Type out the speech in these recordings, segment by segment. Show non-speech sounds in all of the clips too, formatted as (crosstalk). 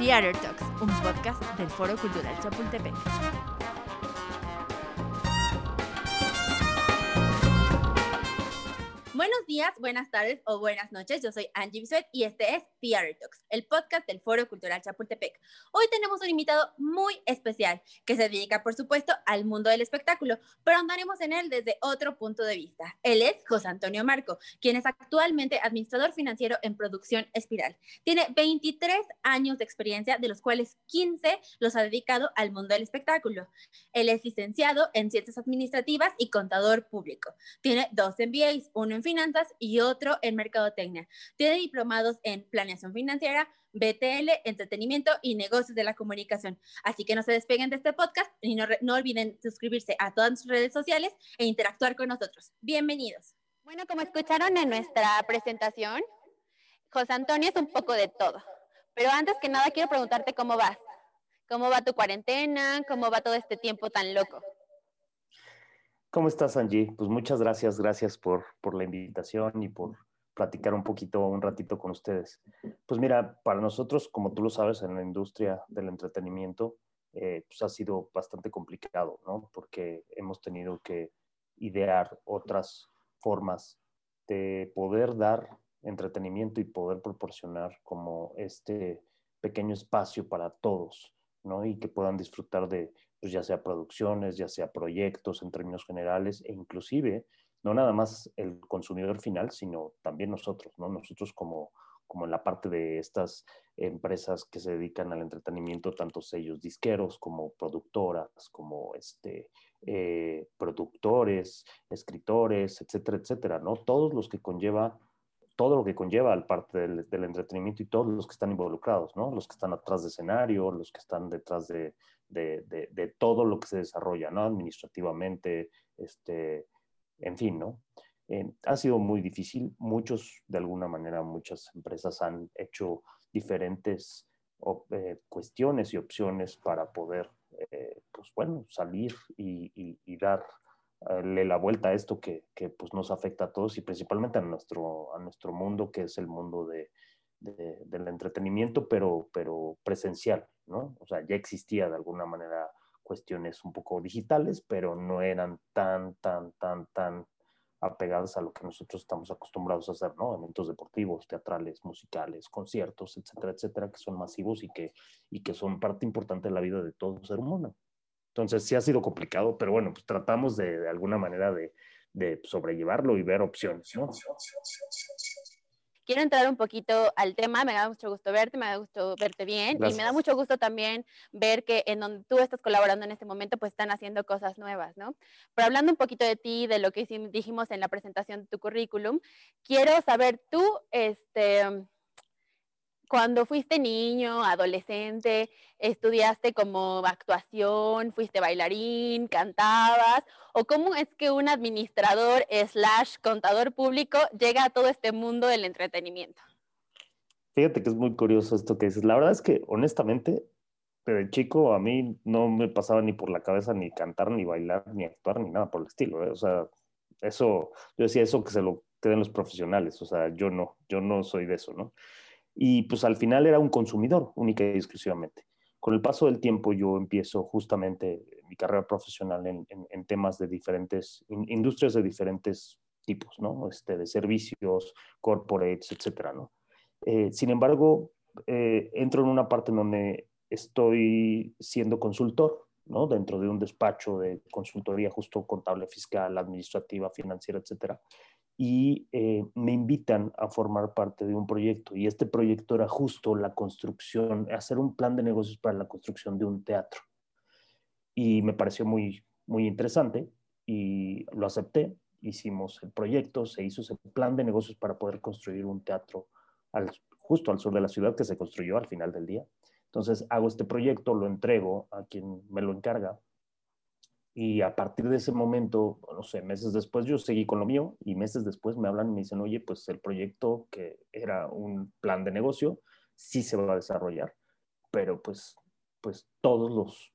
Theater Talks, un podcast del Foro Cultural Chapultepec. Días, buenas tardes o buenas noches. Yo soy Angie Bisuet y este es Theater Talks, el podcast del Foro Cultural Chapultepec. Hoy tenemos un invitado muy especial que se dedica, por supuesto, al mundo del espectáculo, pero andaremos en él desde otro punto de vista. Él es José Antonio Marco, quien es actualmente administrador financiero en Producción Espiral. Tiene 23 años de experiencia, de los cuales 15 los ha dedicado al mundo del espectáculo. Él es licenciado en Ciencias Administrativas y contador público. Tiene dos MBAs, uno en finanzas y otro en mercadotecnia. Tiene diplomados en planeación financiera, BTL, entretenimiento y negocios de la comunicación. Así que no se despeguen de este podcast y no, no olviden suscribirse a todas sus redes sociales e interactuar con nosotros. Bienvenidos. Bueno, como escucharon en nuestra presentación, José Antonio es un poco de todo. Pero antes que nada quiero preguntarte cómo vas. ¿Cómo va tu cuarentena? ¿Cómo va todo este tiempo tan loco? ¿Cómo estás, Angie? Pues muchas gracias, gracias por, por la invitación y por platicar un poquito, un ratito con ustedes. Pues mira, para nosotros, como tú lo sabes, en la industria del entretenimiento, eh, pues ha sido bastante complicado, ¿no? Porque hemos tenido que idear otras formas de poder dar entretenimiento y poder proporcionar como este pequeño espacio para todos, ¿no? Y que puedan disfrutar de pues ya sea producciones, ya sea proyectos en términos generales e inclusive no nada más el consumidor final, sino también nosotros, ¿no? Nosotros como, como en la parte de estas empresas que se dedican al entretenimiento, tanto sellos disqueros como productoras, como este, eh, productores, escritores, etcétera, etcétera, ¿no? Todos los que conlleva todo lo que conlleva al parte del, del, entretenimiento y todos los que están involucrados, ¿no? Los que están atrás de escenario, los que están detrás de, de, de, de todo lo que se desarrolla, ¿no? Administrativamente, este, en fin, ¿no? Eh, ha sido muy difícil. Muchos, de alguna manera, muchas empresas han hecho diferentes eh, cuestiones y opciones para poder, eh, pues bueno, salir y, y, y dar darle la vuelta a esto que, que, pues nos afecta a todos y principalmente a nuestro, a nuestro mundo, que es el mundo de, de, del entretenimiento, pero, pero presencial, ¿no? O sea, ya existía de alguna manera cuestiones un poco digitales, pero no eran tan, tan, tan, tan apegadas a lo que nosotros estamos acostumbrados a hacer, ¿no? Eventos deportivos, teatrales, musicales, conciertos, etcétera, etcétera, que son masivos y que, y que son parte importante de la vida de todo ser humano. Entonces sí ha sido complicado, pero bueno, pues tratamos de, de alguna manera de, de, sobrellevarlo y ver opciones, ¿no? Quiero entrar un poquito al tema, me da mucho gusto verte, me da gusto verte bien Gracias. y me da mucho gusto también ver que en donde tú estás colaborando en este momento pues están haciendo cosas nuevas, ¿no? Pero hablando un poquito de ti, de lo que dijimos en la presentación de tu currículum, quiero saber tú, este, cuando fuiste niño, adolescente, estudiaste como actuación, fuiste bailarín, cantabas, o cómo es que un administrador slash contador público llega a todo este mundo del entretenimiento? Fíjate que es muy curioso esto que dices. La verdad es que honestamente, de chico a mí no me pasaba ni por la cabeza ni cantar, ni bailar, ni actuar, ni nada por el estilo. ¿eh? O sea, eso, yo decía eso que se lo queden los profesionales. O sea, yo no, yo no soy de eso, ¿no? Y pues al final era un consumidor única y exclusivamente. Con el paso del tiempo yo empiezo justamente mi carrera profesional en, temas de diferentes, in, industrias de diferentes tipos, ¿no? Este, de servicios, corporates, etcétera, ¿no? Eh, sin embargo, eh, entro en una parte donde estoy siendo consultor, ¿no? Dentro de un despacho de consultoría justo contable, fiscal, administrativa, financiera, etcétera y eh, me invitan a formar parte de un proyecto. Y este proyecto era justo la construcción, hacer un plan de negocios para la construcción de un teatro. Y me pareció muy, muy interesante y lo acepté. Hicimos el proyecto, se hizo ese plan de negocios para poder construir un teatro al, justo al sur de la ciudad que se construyó al final del día. Entonces hago este proyecto, lo entrego a quien me lo encarga y a partir de ese momento, no sé, meses después yo seguí con lo mío y meses después me hablan y me dicen, oye, pues el proyecto que era un plan de negocio sí se va a desarrollar, pero pues, pues todos los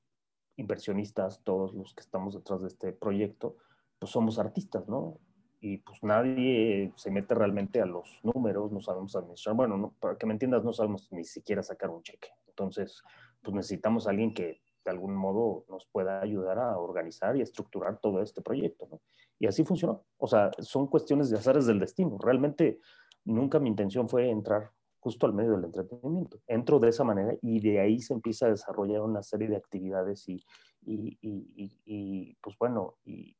inversionistas, todos los que estamos detrás de este proyecto, pues somos artistas, ¿no? Y pues nadie se mete realmente a los números, no sabemos administrar. Bueno, no, para que me entiendas, no sabemos ni siquiera sacar un cheque. Entonces, pues necesitamos a alguien que de algún modo nos pueda ayudar a organizar y estructurar todo este proyecto. ¿no? Y así funcionó. O sea, son cuestiones de azares del destino. Realmente nunca mi intención fue entrar justo al medio del entretenimiento. Entro de esa manera y de ahí se empieza a desarrollar una serie de actividades y, y, y, y pues bueno, y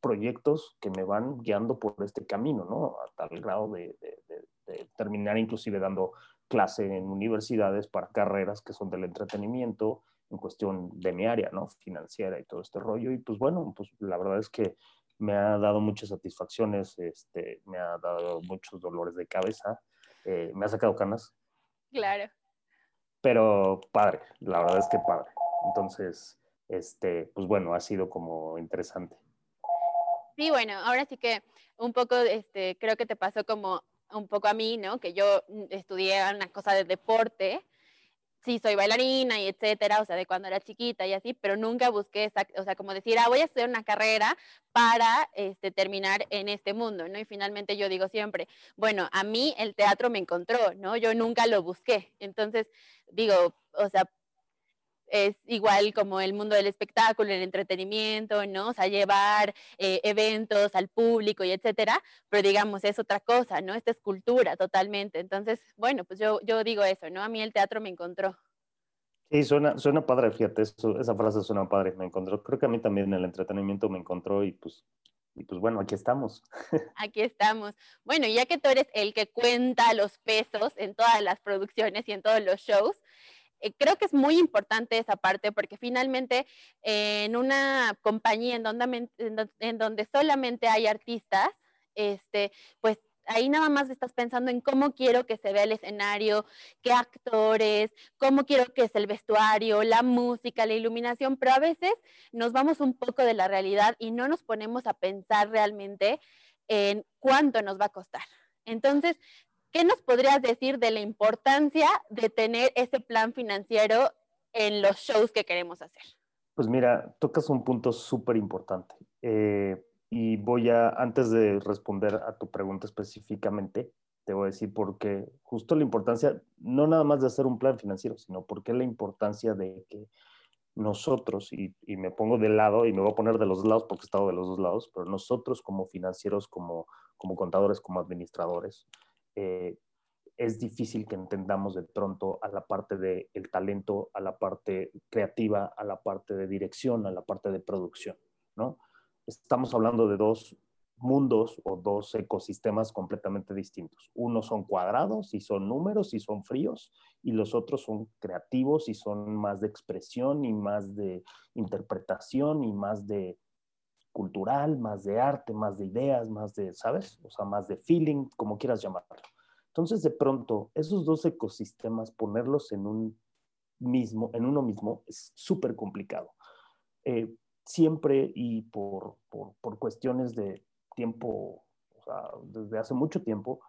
proyectos que me van guiando por este camino, ¿no? A tal grado de, de, de terminar inclusive dando clase en universidades para carreras que son del entretenimiento, en cuestión de mi área, ¿no? Financiera y todo este rollo. Y pues bueno, pues la verdad es que me ha dado muchas satisfacciones, este, me ha dado muchos dolores de cabeza, eh, me ha sacado canas. Claro. Pero padre, la verdad es que padre. Entonces, este, pues bueno, ha sido como interesante. Sí, bueno, ahora sí que un poco, este, creo que te pasó como un poco a mí, ¿no? Que yo mm, estudié una cosa de deporte sí soy bailarina y etcétera, o sea, de cuando era chiquita y así, pero nunca busqué, esa, o sea, como decir, ah, voy a estudiar una carrera para este, terminar en este mundo, ¿no? Y finalmente yo digo siempre, bueno, a mí el teatro me encontró, ¿no? Yo nunca lo busqué. Entonces, digo, o sea, es igual como el mundo del espectáculo, el entretenimiento, ¿no? O sea, llevar eh, eventos al público y etcétera, pero digamos, es otra cosa, ¿no? Esta es cultura totalmente. Entonces, bueno, pues yo, yo digo eso, ¿no? A mí el teatro me encontró. Sí, suena, suena padre, fíjate, esa frase suena padre, me encontró. Creo que a mí también el entretenimiento me encontró y pues, y pues bueno, aquí estamos. (laughs) Aquí estamos. Bueno, ya que tú eres el que cuenta los pesos en todas las producciones y en todos los shows, eh, creo que es muy importante esa parte porque finalmente en una compañía en donde, en donde solamente hay artistas, este, pues ahí nada más estás pensando en cómo quiero que se vea el escenario, qué actores, cómo quiero que es el vestuario, la música, la iluminación, pero a veces nos vamos un poco de la realidad y no nos ponemos a pensar realmente en cuánto nos va a costar. Entonces, ¿Qué nos podrías decir de la importancia de tener ese plan financiero en los shows que queremos hacer? Pues mira, tocas un punto súper importante. Eh, y voy a, antes de responder a tu pregunta específicamente, te voy a decir por qué justo la importancia, no nada más de hacer un plan financiero, sino por qué la importancia de que nosotros, y, y, me pongo de lado, y me voy a poner de los lados porque he estado de los dos lados, pero nosotros como financieros, como, como contadores, como administradores, eh, es difícil que entendamos de pronto a la parte del el talento, a la parte creativa, a la parte de dirección, a la parte de producción, ¿no? Estamos hablando de dos mundos o dos ecosistemas completamente distintos. Unos son cuadrados y son números y son fríos, y los otros son creativos y son más de expresión y más de interpretación y más de cultural, más de arte, más de ideas, más de, ¿sabes? O sea, más de feeling, como quieras llamarlo. Entonces, de pronto, esos dos ecosistemas, ponerlos en un mismo, en uno mismo, es súper complicado. Eh, siempre y por, por, por, cuestiones de tiempo, o sea, desde hace mucho tiempo,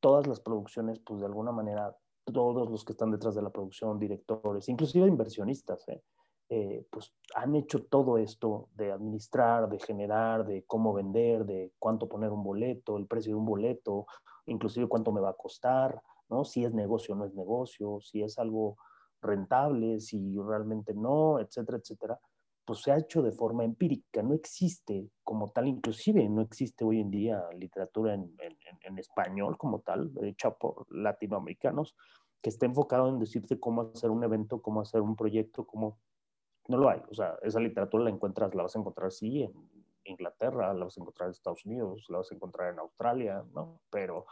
todas las producciones, pues de alguna manera, todos los que están detrás de la producción, directores, inclusive inversionistas, ¿eh? Eh, pues han hecho todo esto de administrar, de generar, de cómo vender, de cuánto poner un boleto, el precio de un boleto, inclusive cuánto me va a costar, ¿no? Si es negocio o no es negocio, si es algo rentable, si realmente no, etcétera, etcétera, pues se ha hecho de forma empírica, no existe como tal, inclusive no existe hoy en día literatura en, en, en español como tal, hecha por latinoamericanos, que esté enfocado en decirte cómo hacer un evento, cómo hacer un proyecto, cómo no lo hay. O sea, esa literatura la encuentras, la vas a encontrar sí en Inglaterra, la vas a encontrar en Estados Unidos, la vas a encontrar en Australia, ¿no? Pero,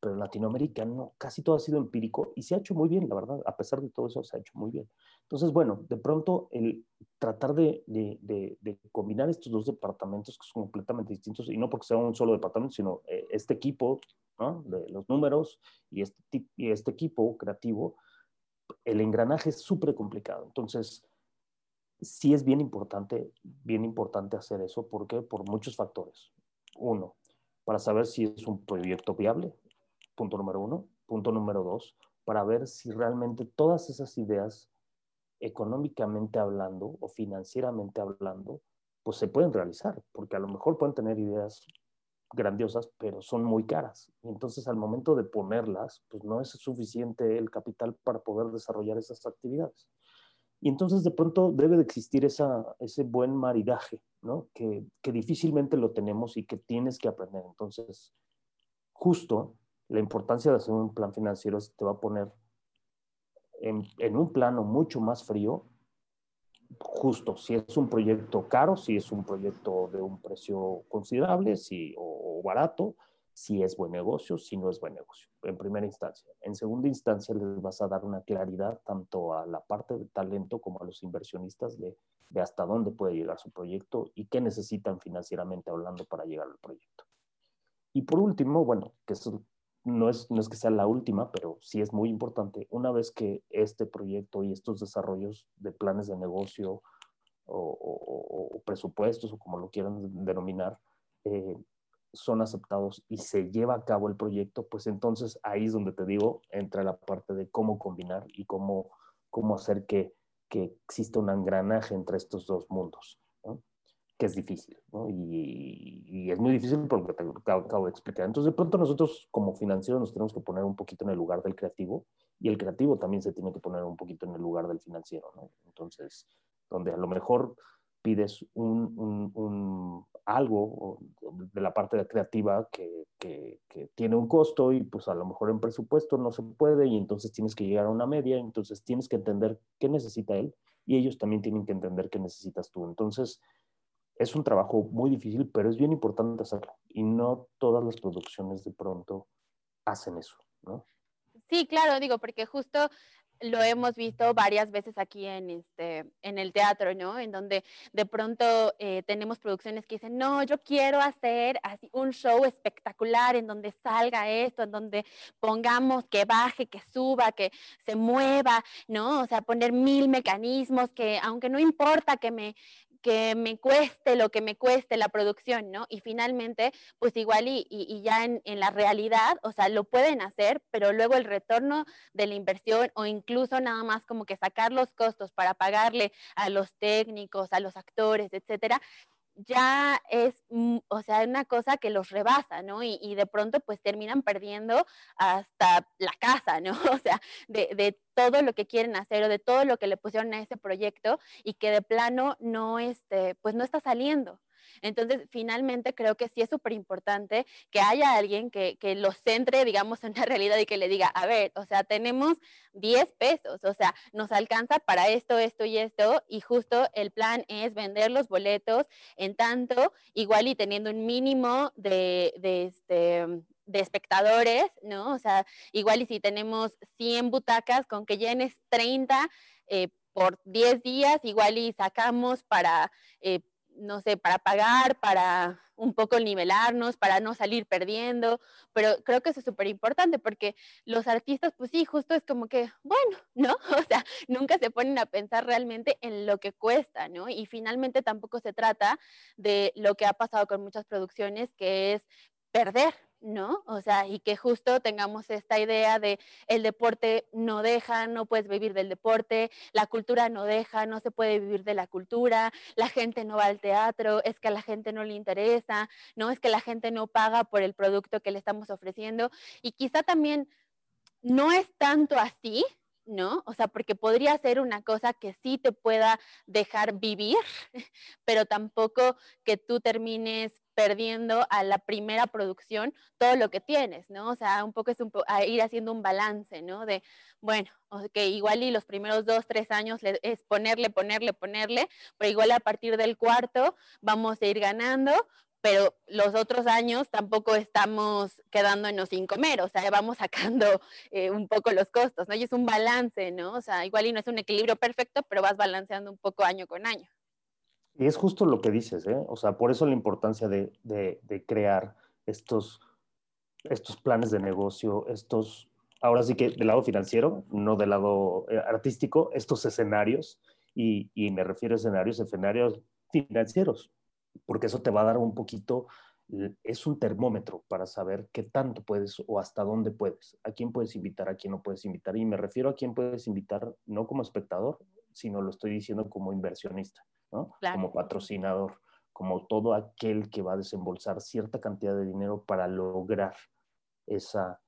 pero en Latinoamérica no, casi todo ha sido empírico y se ha hecho muy bien, la verdad. A pesar de todo eso, se ha hecho muy bien. Entonces, bueno, de pronto el tratar de, de, de, combinar estos dos departamentos que son completamente distintos, y no porque sea un solo departamento, sino eh, este equipo ¿no? de los números y este, y este equipo creativo, el engranaje es súper complicado. Entonces, sí es bien importante, bien importante hacer eso. ¿Por qué? Por muchos factores. Uno, para saber si es un proyecto viable, punto número uno. Punto número dos, para ver si realmente todas esas ideas, económicamente hablando o financieramente hablando, pues se pueden realizar, porque a lo mejor pueden tener ideas grandiosas, pero son muy caras. Y entonces al momento de ponerlas, pues no es suficiente el capital para poder desarrollar esas actividades. Y entonces de pronto debe de existir esa, ese buen maridaje, ¿no? Que, que difícilmente lo tenemos y que tienes que aprender. Entonces, justo la importancia de hacer un plan financiero te va a poner en, en, un plano mucho más frío, justo si es un proyecto caro, si es un proyecto de un precio considerable si, o, o barato, si es buen negocio, si no es buen negocio, en primera instancia. En segunda instancia, les vas a dar una claridad tanto a la parte de talento como a los inversionistas de, de hasta dónde puede llegar su proyecto y qué necesitan financieramente hablando para llegar al proyecto. Y por último, bueno, que eso no es, no es que sea la última, pero sí es muy importante, una vez que este proyecto y estos desarrollos de planes de negocio o, o, o presupuestos o como lo quieran denominar, eh, son aceptados y se lleva a cabo el proyecto, pues entonces ahí es donde te digo, entra la parte de cómo combinar y cómo, cómo hacer que, que exista un engranaje entre estos dos mundos, que es difícil, ¿no? y, es muy difícil porque te acabo de explicar. Entonces de pronto nosotros como financieros nos tenemos que poner un poquito en el lugar del creativo y el creativo también se tiene que poner un poquito en el lugar del financiero, ¿no? Entonces, donde a lo mejor pides un, un, un, algo de la parte creativa que, que, que, tiene un costo y pues a lo mejor en presupuesto no se puede y entonces tienes que llegar a una media, entonces tienes que entender qué necesita él y ellos también tienen que entender qué necesitas tú. Entonces es un trabajo muy difícil, pero es bien importante hacerlo y no todas las producciones de pronto hacen eso, ¿no? Sí, claro, digo, porque justo lo hemos visto varias veces aquí en, este, en el teatro, ¿no? En donde de pronto eh, tenemos producciones que dicen, no, yo quiero hacer así un show espectacular en donde salga esto, en donde pongamos que baje, que suba, que se mueva, ¿no? O sea, poner mil mecanismos que, aunque no importa que me, que me cueste lo que me cueste la producción, ¿no? Y finalmente, pues igual y, y, y ya en, en, la realidad, o sea, lo pueden hacer, pero luego el retorno de la inversión o incluso nada más como que sacar los costos para pagarle a los técnicos, a los actores, etcétera, ya es, o sea, una cosa que los rebasa, ¿no? Y, y, de pronto pues terminan perdiendo hasta la casa, ¿no? (laughs) O sea, de, de, todo lo que quieren hacer o de todo lo que le pusieron a ese proyecto y que de plano no, este, pues no está saliendo. Entonces, finalmente creo que sí es súper importante que haya alguien que, que lo centre, digamos, (laughs) en la realidad y que le diga, a ver, o sea, tenemos 10 pesos, o sea, nos alcanza para esto, esto y esto, y justo el plan es vender los boletos en tanto, igual y teniendo un mínimo de, de este de espectadores, ¿no? O sea, igual y si tenemos 100 butacas, con que llenes 30 eh, por 10 días, igual y sacamos para eh, no sé, para pagar, para un poco nivelarnos, para no salir perdiendo, pero creo que eso es súper importante porque los artistas, pues sí, justo es como que, bueno, (laughs) ¿no? O sea, nunca se ponen a pensar realmente en lo que cuesta, ¿no? Y finalmente tampoco se trata de lo que ha pasado con muchas producciones, que es perder, ¿no? O sea, y que justo tengamos esta idea de el deporte no deja, no puedes vivir del deporte, la cultura no deja, no se puede vivir de la cultura, la gente no va al teatro, es que a la gente no le interesa, no es que la gente no paga por el producto que le estamos ofreciendo y quizá también no es tanto así, ¿no? O sea, porque podría ser una cosa que sí te pueda dejar vivir, (laughs) pero tampoco que tú termines perdiendo a la primera producción todo lo que tienes, ¿no? O sea, un poco es un ir haciendo un balance, ¿no? De, bueno, que igual y los primeros dos, tres años es ponerle, ponerle, ponerle, pero igual a partir del cuarto vamos a ir ganando, pero los otros años tampoco estamos quedándonos sin comer, o sea, vamos sacando (laughs) eh, un poco los costos, ¿no? Y es un balance, ¿no? O sea, igual y no es un equilibrio perfecto, pero vas balanceando un poco año con año. Y es justo lo que dices, ¿eh? O sea, por eso la importancia de, crear estos, estos planes de negocio, estos, ahora sí que del lado financiero, no del lado eh, artístico, estos escenarios, y, y me refiero a escenarios, escenarios financieros, porque eso te va a dar un poquito, es un termómetro para saber qué tanto puedes o hasta dónde puedes, a quién puedes invitar, a quién no puedes invitar. Y me refiero a quién puedes invitar no como espectador, sino lo estoy diciendo como inversionista. ¿No? Claro. Como patrocinador, como todo aquel que va a desembolsar cierta cantidad de dinero para lograr esa,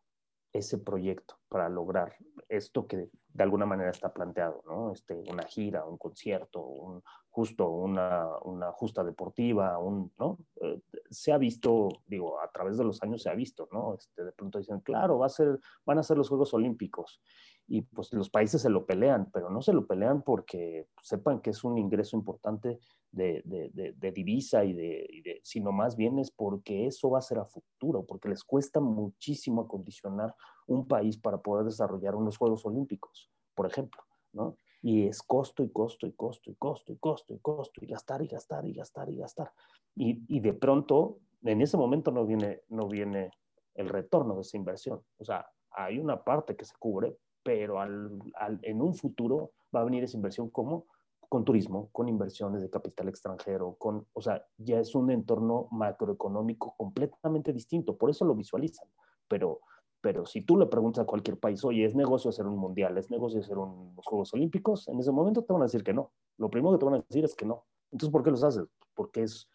ese proyecto, para lograr esto que de alguna manera está planteado, ¿no? Este, una gira, un concierto, un, justo una, una justa deportiva, un, ¿no? Eh, se ha visto, digo, a través de los años se ha visto, ¿no? Este, de pronto dicen, claro, va a ser, van a ser los Juegos Olímpicos. Y pues los países se lo pelean, pero no se lo pelean porque sepan que es un ingreso importante de, de, de, divisa y de, sino más bien es porque eso va a ser a futuro, porque les cuesta muchísimo acondicionar un país para poder desarrollar unos Juegos Olímpicos, por ejemplo, ¿no? Y es costo y costo y costo y costo y costo y costo y gastar y gastar y gastar y gastar. Y, y de pronto, en ese momento no viene, no viene el retorno de esa inversión. O sea, hay una parte que se cubre, pero al, al, en un futuro va a venir esa inversión como con turismo, con inversiones de capital extranjero, con, o sea, ya es un entorno macroeconómico completamente distinto, por eso lo visualizan. Pero, pero si tú le preguntas a cualquier país, oye, ¿es negocio hacer un mundial? ¿Es negocio hacer unos Juegos Olímpicos? En ese momento te van a decir que no. Lo primero que te van a decir es que no. Entonces, ¿por qué los haces? Porque es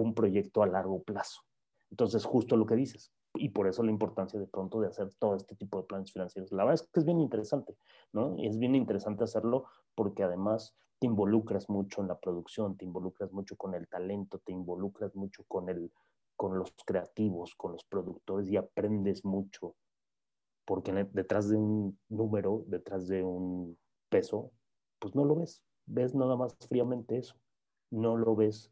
un proyecto a largo plazo. Entonces, justo lo que dices. Y por eso la importancia de pronto de hacer todo este tipo de planes financieros. La verdad es que es bien interesante, ¿no? Es bien interesante hacerlo porque además te involucras mucho en la producción, te involucras mucho con el talento, te involucras mucho con, el, con los creativos, con los productores y aprendes mucho, porque detrás de un número, detrás de un peso, pues no lo ves, ves nada más fríamente eso, no lo ves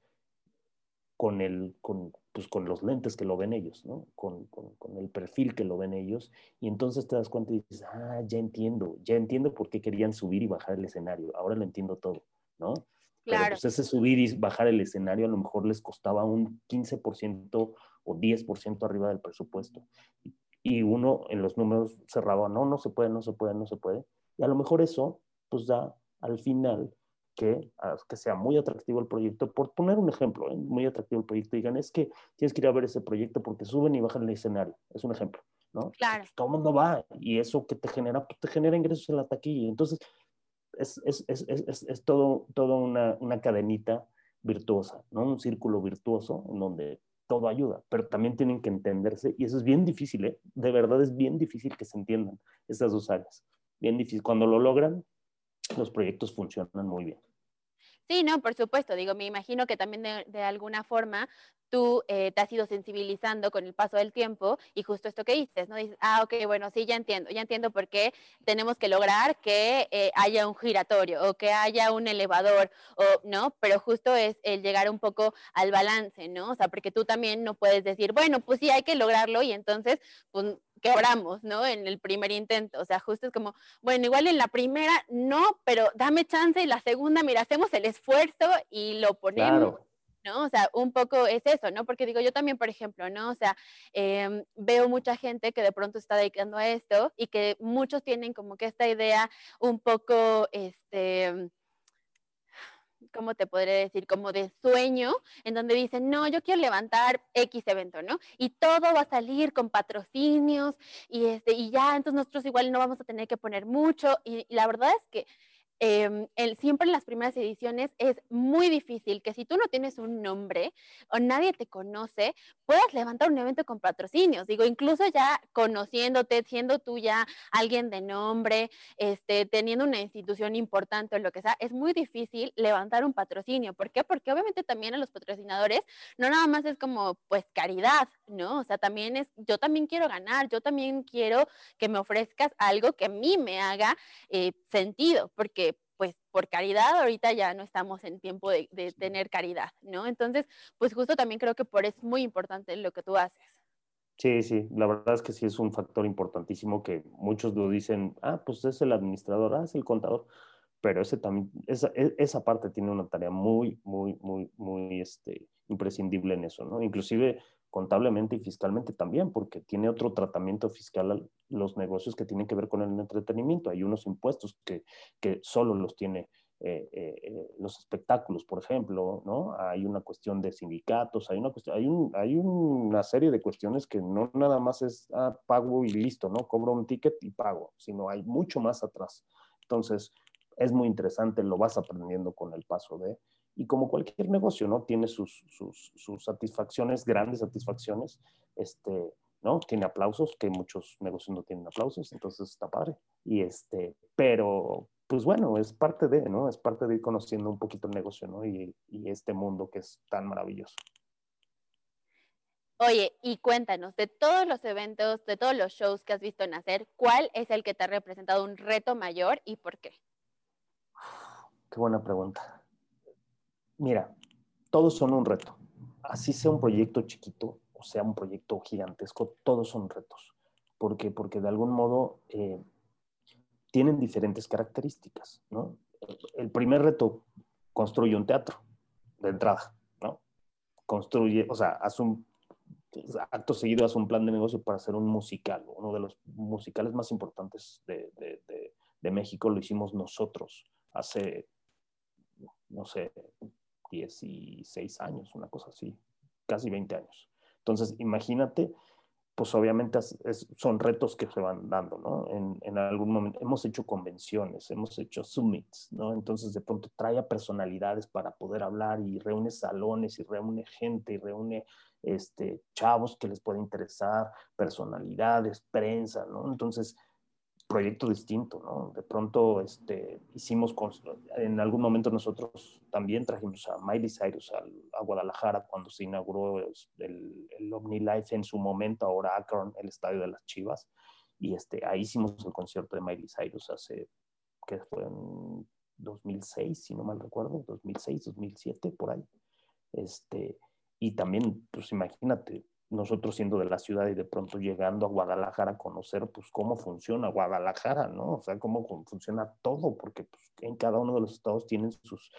con, el, con, pues con los lentes que lo ven ellos, ¿no? Con, con, con, el perfil que lo ven ellos, y entonces te das cuenta y dices, ah, ya entiendo, ya entiendo por qué querían subir y bajar el escenario, ahora lo entiendo todo, ¿no? Claro. Pero pues ese subir y bajar el escenario a lo mejor les costaba un 15% o 10% arriba del presupuesto. Y uno en los números cerraba, no, no se puede, no se puede, no se puede. Y a lo mejor eso, pues da al final que, que sea muy atractivo el proyecto. Por poner un ejemplo, ¿eh? muy atractivo el proyecto, digan, es que tienes que ir a ver ese proyecto porque suben y bajan el escenario. Es un ejemplo, ¿no? Claro. Todo el mundo va y eso que te genera, pues te genera ingresos en la taquilla. Entonces, es, es, es, es, es todo, todo una, una cadenita virtuosa, ¿no? Un círculo virtuoso en donde todo ayuda, pero también tienen que entenderse y eso es bien difícil, ¿eh? De verdad es bien difícil que se entiendan estas dos áreas. Bien difícil. Cuando lo logran, los proyectos funcionan muy bien. Sí, no, por supuesto. Digo, me imagino que también de, alguna forma tú eh, te has ido sensibilizando con el paso del tiempo y justo esto que dices, ¿no? Dices, ah, ok, bueno, sí, ya entiendo, ya entiendo por qué tenemos que lograr que eh, haya un giratorio o que haya un elevador, o, ¿no? Pero justo es el llegar un poco al balance, ¿no? O sea, porque tú también no puedes decir, bueno, pues sí, hay que lograrlo y entonces, pues quebramos, ¿no? En el primer intento. O sea, justo es como, bueno, igual en la primera no, pero dame chance y la segunda, mira, hacemos el esfuerzo y lo ponemos. ¿no? O sea, un poco es eso, ¿no? Porque digo, yo también, por ejemplo, ¿no? O sea, em, veo mucha gente que de pronto está dedicando a esto y que muchos tienen como que esta idea un poco, este, ¿cómo te podría decir? Como de sueño, en donde dicen, no, yo quiero levantar X evento, ¿no? Y todo va a salir con patrocinios y, este, y ya, entonces nosotros igual no vamos a tener que poner mucho. y la verdad es que Em, siempre en las primeras ediciones es muy difícil que si tú no tienes un nombre o nadie te conoce, puedas levantar un evento con patrocinios. Digo, incluso ya conociéndote, siendo tú ya alguien de nombre, este, teniendo una institución importante o lo que sea, es muy difícil levantar un patrocinio. ¿Por qué? Porque obviamente también a los patrocinadores no nada más es como pues caridad, ¿no? O sea, también es, yo también quiero ganar, yo también quiero que me ofrezcas algo que a mí me haga eh, sentido, porque pues por caridad ahorita ya no estamos en tiempo de, tener caridad, ¿no? Entonces, pues justo también creo que por eso es muy importante lo que tú haces. Sí, sí, la verdad es que sí es un factor importantísimo que muchos lo dicen, ah, pues es el administrador, ah, es el contador, pero ese también, esa, e, esa parte tiene una tarea muy, muy, muy, muy este, imprescindible en eso, ¿no? Inclusive contablemente y fiscalmente también, porque tiene otro tratamiento fiscal los negocios que tienen que ver con el entretenimiento. Hay unos impuestos que, que solo los tiene eh, eh, los espectáculos, por ejemplo, ¿no? Hay una cuestión de sindicatos, hay una, cuestión, hay, un, hay una serie de cuestiones que no nada más es ah, pago y listo, ¿no? Cobro un ticket y pago, sino hay mucho más atrás. Entonces, es muy interesante, lo vas aprendiendo con el paso de, y como cualquier negocio, ¿no? Tiene sus, sus, sus satisfacciones, grandes satisfacciones, este, ¿no? Tiene aplausos, que muchos negocios no tienen aplausos, entonces está padre. Y este, pero, pues bueno, es parte de, ¿no? Es parte de ir conociendo un poquito el negocio, ¿no? Y, y este mundo que es tan maravilloso. Oye, y cuéntanos, de todos los eventos, de todos los shows que has visto nacer, ¿cuál es el que te ha representado un reto mayor y por qué? Qué buena pregunta. Mira, todos son un reto. Así sea un proyecto chiquito, o sea un proyecto gigantesco, todos son retos. ¿Por qué? Porque de algún modo eh, tienen diferentes características, ¿no? El primer reto, construye un teatro de entrada, ¿no? Construye, o sea, haz un, acto seguido haz un plan de negocio para hacer un musical, uno de los musicales más importantes de, de, de México lo hicimos nosotros hace, no sé, 16 años, una cosa así, casi 20 años. Entonces, imagínate, pues obviamente son retos que se van dando, ¿no? En, algún momento hemos hecho convenciones, hemos hecho summits, ¿no? Entonces, de pronto trae a personalidades para poder hablar y reúne salones y reúne gente y reúne este, chavos que les puede interesar, personalidades, prensa, ¿no? Entonces, proyecto distinto, ¿no? De pronto este, hicimos, en algún momento nosotros también trajimos a Miley Cyrus a, Guadalajara cuando se inauguró el, el Omni Life en su momento, ahora Akron, el estadio de las Chivas, y este, ahí hicimos el concierto de Miley Cyrus hace, que fue en 2006, si no mal recuerdo, 2006, 2007, por ahí. Este, y también, pues imagínate, nosotros siendo de la ciudad y de pronto llegando a Guadalajara a conocer pues cómo funciona Guadalajara, ¿no? O sea, cómo funciona todo, porque pues, en cada uno de los estados tienen sus,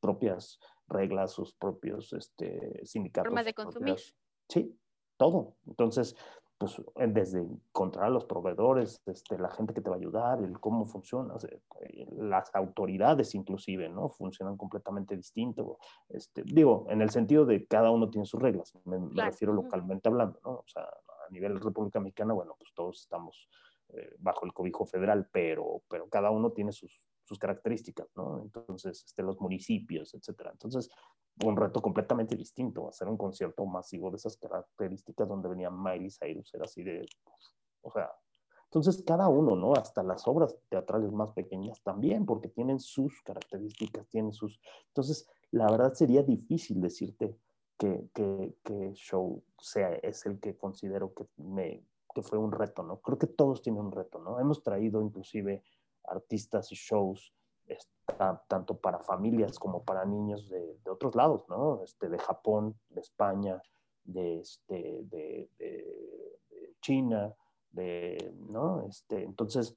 propias reglas, sus propios este, sindicatos. Formas de consumir. sí, todo. Entonces, pues desde encontrar a los proveedores, este, la gente que te va a ayudar, el cómo funciona, eh, las autoridades inclusive, ¿no? Funcionan completamente distinto. Este, digo, en el sentido de cada uno tiene sus reglas, me, refiero localmente hablando, ¿no? O sea, a nivel República Mexicana, bueno, pues todos estamos eh, bajo el cobijo federal, pero, pero cada uno tiene sus, sus características, ¿no? Entonces, este, los municipios, etcétera. Entonces, un reto completamente distinto, hacer un concierto masivo de esas características donde venía Miley Cyrus, era así de, o sea, entonces cada uno, ¿no? Hasta las obras teatrales más pequeñas también, porque tienen sus características, tienen sus... Entonces, la verdad sería difícil decirte que, que, que show sea, es el que considero que, me, que fue un reto, ¿no? Creo que todos tienen un reto, ¿no? Hemos traído inclusive artistas y shows tanto para familias como para niños de, otros lados, ¿no? Este, de Japón, de España, de, este, China, ¿no? Este, entonces,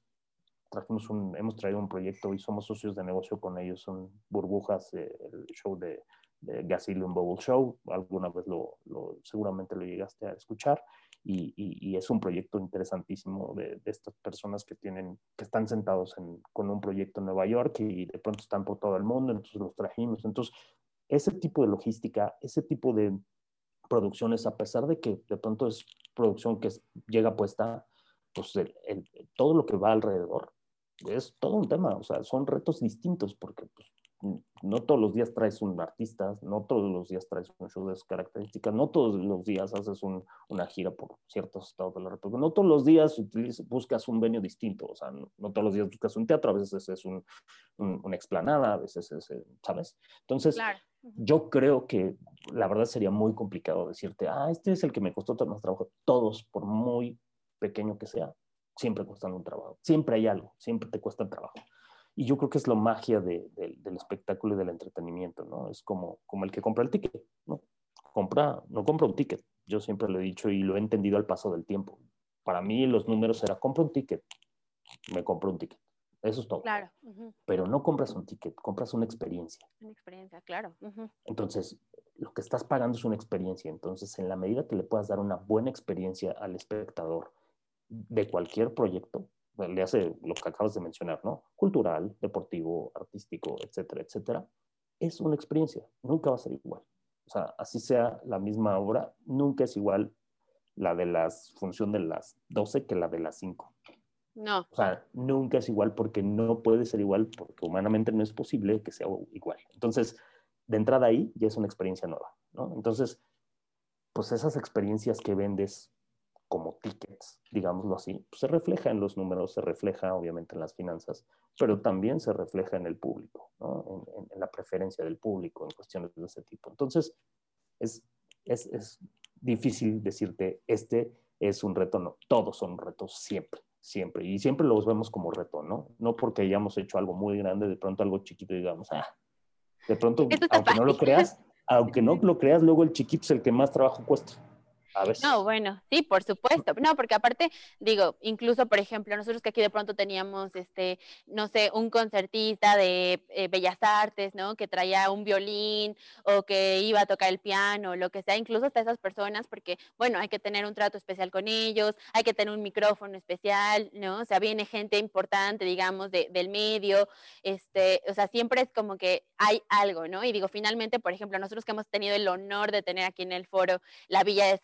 trajimos hemos traído un proyecto y somos socios de negocio con ellos, son Burbujas, eh, el show de, de Gasilium Bubble Show, alguna vez lo, seguramente lo llegaste a escuchar, y, es un proyecto interesantísimo de, estas personas que tienen, que están sentados con un proyecto en Nueva York y de pronto están por todo el mundo, entonces los trajimos. Entonces, ese tipo de logística, ese tipo de producciones, a pesar de que de pronto es producción que llega puesta, pues todo lo que va alrededor es todo un tema, o sea, son retos distintos porque pues, no todos los días traes un artista, no todos los días traes un show de esas características, no todos los días haces una gira por ciertos estados de la República, no todos los días buscas un venio distinto, o sea, no, todos los días buscas un teatro, a veces es un, una explanada, a veces es, eh, ¿sabes? Entonces, yo creo que la verdad sería muy complicado decirte, ah, este es el que me costó más trabajo. Todos, por muy pequeño que sea, siempre cuestan un trabajo, siempre hay algo, siempre te cuesta el trabajo. Y yo creo que es la magia del espectáculo y del entretenimiento, ¿no? Es como, como el que compra el ticket, ¿no? Compra, no compra un ticket. Yo siempre lo he dicho y lo he entendido al paso del tiempo. Para mí los números era, compra un ticket, me compro un ticket. Eso es todo. Claro. Pero no compras un ticket, compras una experiencia. Una experiencia, claro. Entonces, lo que estás pagando es una experiencia. Entonces, en la medida que le puedas dar una buena experiencia al espectador de cualquier proyecto, le hace lo que acabas de mencionar, ¿no? Cultural, deportivo, artístico, etcétera, etcétera, es una experiencia, nunca va a ser igual. O sea, así sea la misma obra, nunca es igual la de las función de las 12 que la de las 5. No. O sea, nunca es igual porque no puede ser igual, porque humanamente no es posible que sea igual. Entonces, de entrada ahí ya es una experiencia nueva, ¿no? Entonces, pues esas experiencias que vendes como tickets, digámoslo así, pues se refleja en los números, se refleja obviamente en las finanzas, pero también se refleja en el público, ¿no? en, la preferencia del público, en cuestiones de ese tipo. Entonces, es, es, es difícil decirte, este es un reto, no, todos son retos siempre, siempre, y siempre los vemos como reto, ¿no? No porque hayamos hecho algo muy grande, de pronto algo chiquito digamos, ah, de pronto, aunque no lo creas, (laughs) aunque no lo creas, luego el chiquito es el que más trabajo cuesta. No, bueno, sí, por supuesto. No, porque aparte, digo, incluso, por ejemplo, nosotros que aquí de pronto teníamos, este, no sé, un concertista de eh, Bellas Artes, ¿no? Que traía un violín o que iba a tocar el piano, lo que sea, incluso hasta esas personas, porque, bueno, hay que tener un trato especial con ellos, hay que tener un micrófono especial, ¿no? O sea, viene gente importante, digamos, del medio, este, o sea, siempre es como que hay algo, ¿no? Y digo, finalmente, por ejemplo, nosotros que hemos tenido el honor de tener aquí en el foro la Villa de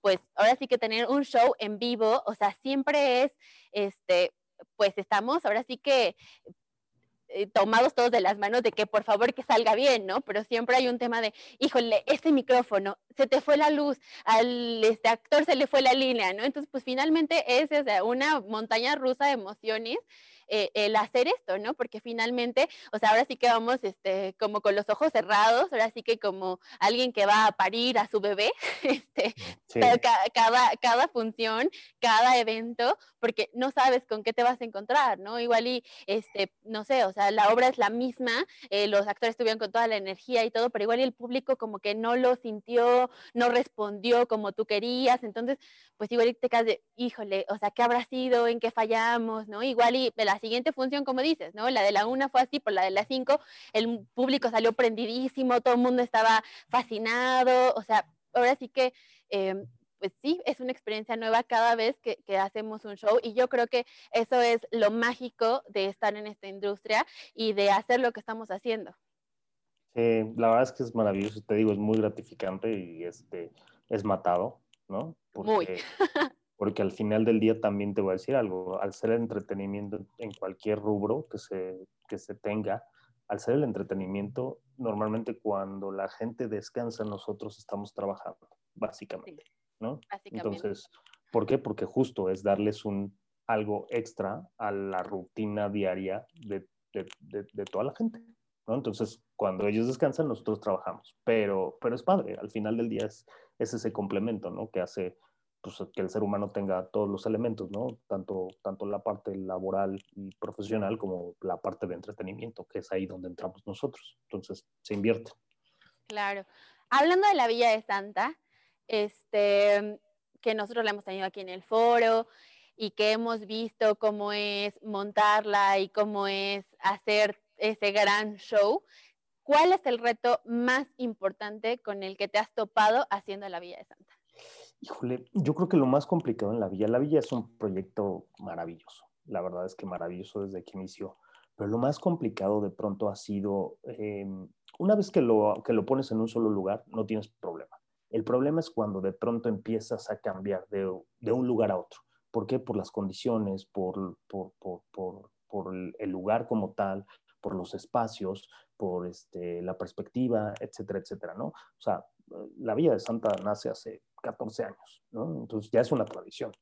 Pues ahora sí que tener un show en vivo, o sea, siempre es, este, pues estamos ahora sí que eh, tomados todos de las manos de que por favor que salga bien, ¿no? Pero siempre hay un tema de, híjole, este micrófono, se te fue la luz, al este actor se le fue la línea, ¿no? Entonces, pues finalmente es o sea, una montaña rusa de emociones eh, el hacer esto, ¿no? Porque finalmente, o sea, ahora sí que vamos este, como con los ojos cerrados, ahora sí que como alguien que va a parir a su bebé, (laughs) este, cada, cada función, cada evento, porque no sabes con qué te vas a encontrar, ¿no? Igual y, este, no sé, o sea, la obra es la misma, eh, los actores estuvieron con toda la energía y todo, pero igual y el público como que no lo sintió, no respondió como tú querías, entonces, pues igual y te quedas de, híjole, o sea, ¿qué habrá sido? ¿En qué fallamos? ¿No? Igual y de la siguiente función, como dices, ¿no? La de la una fue así, por la de la cinco, el público salió prendidísimo, todo el mundo estaba fascinado, o sea, ahora sí que... Em, pues sí, es una experiencia nueva cada vez que, hacemos un show y yo creo que eso es lo mágico de estar en esta industria y de hacer lo que estamos haciendo. la verdad es que es maravilloso, te digo, es muy gratificante y este, es matado, ¿no? muy. (laughs) porque al final del día también te voy a decir algo, al ser el entretenimiento en cualquier rubro que se, que se tenga, al ser el entretenimiento, normalmente cuando la gente descansa, nosotros estamos trabajando, básicamente, ¿no? Entonces, ¿por qué? Porque justo es darles un algo extra a la rutina diaria de, de, de, toda la gente, ¿no? Entonces, cuando ellos descansan, nosotros trabajamos, pero, pero es padre, al final del día es, es ese complemento, ¿no? Que hace pues, que el ser humano tenga todos los elementos, ¿no? Tanto, tanto la parte laboral y profesional como la parte de entretenimiento, que es ahí donde entramos nosotros. Entonces, se invierte. Claro. Hablando de la Villa de Santa, este, que nosotros la hemos tenido aquí en el foro y que hemos visto cómo es montarla y cómo es hacer ese gran show, ¿cuál es el reto más importante con el que te has topado haciendo la Villa de Santa? Híjole, yo creo que lo más complicado en la villa, la villa es un proyecto maravilloso, la verdad es que maravilloso desde que inició, pero lo más complicado de pronto ha sido, em, una vez que lo, que lo pones en un solo lugar, no tienes problema. El problema es cuando de pronto empiezas a cambiar de, de un lugar a otro. ¿Por qué? Por las condiciones, por, por, por, por el lugar como tal, por los espacios, por este, la perspectiva, etcétera, etcétera, ¿no? O sea, la Villa de Santa nace hace 14 años. Entonces ya es una tradición.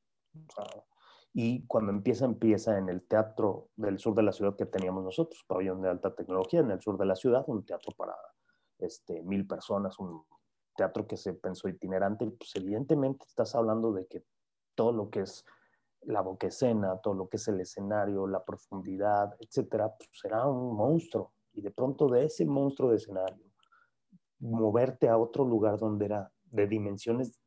y cuando empieza, empieza en el teatro del sur de la ciudad que teníamos nosotros, pabellón de alta tecnología en el sur de la ciudad, un teatro para este, mil personas, un teatro que se pensó itinerante, pues evidentemente estás hablando de que todo lo que es la boca escena, todo lo que es el escenario, la profundidad, etcétera, pues será un monstruo. Y de pronto de ese monstruo de escenario, moverte a otro lugar donde era de dimensiones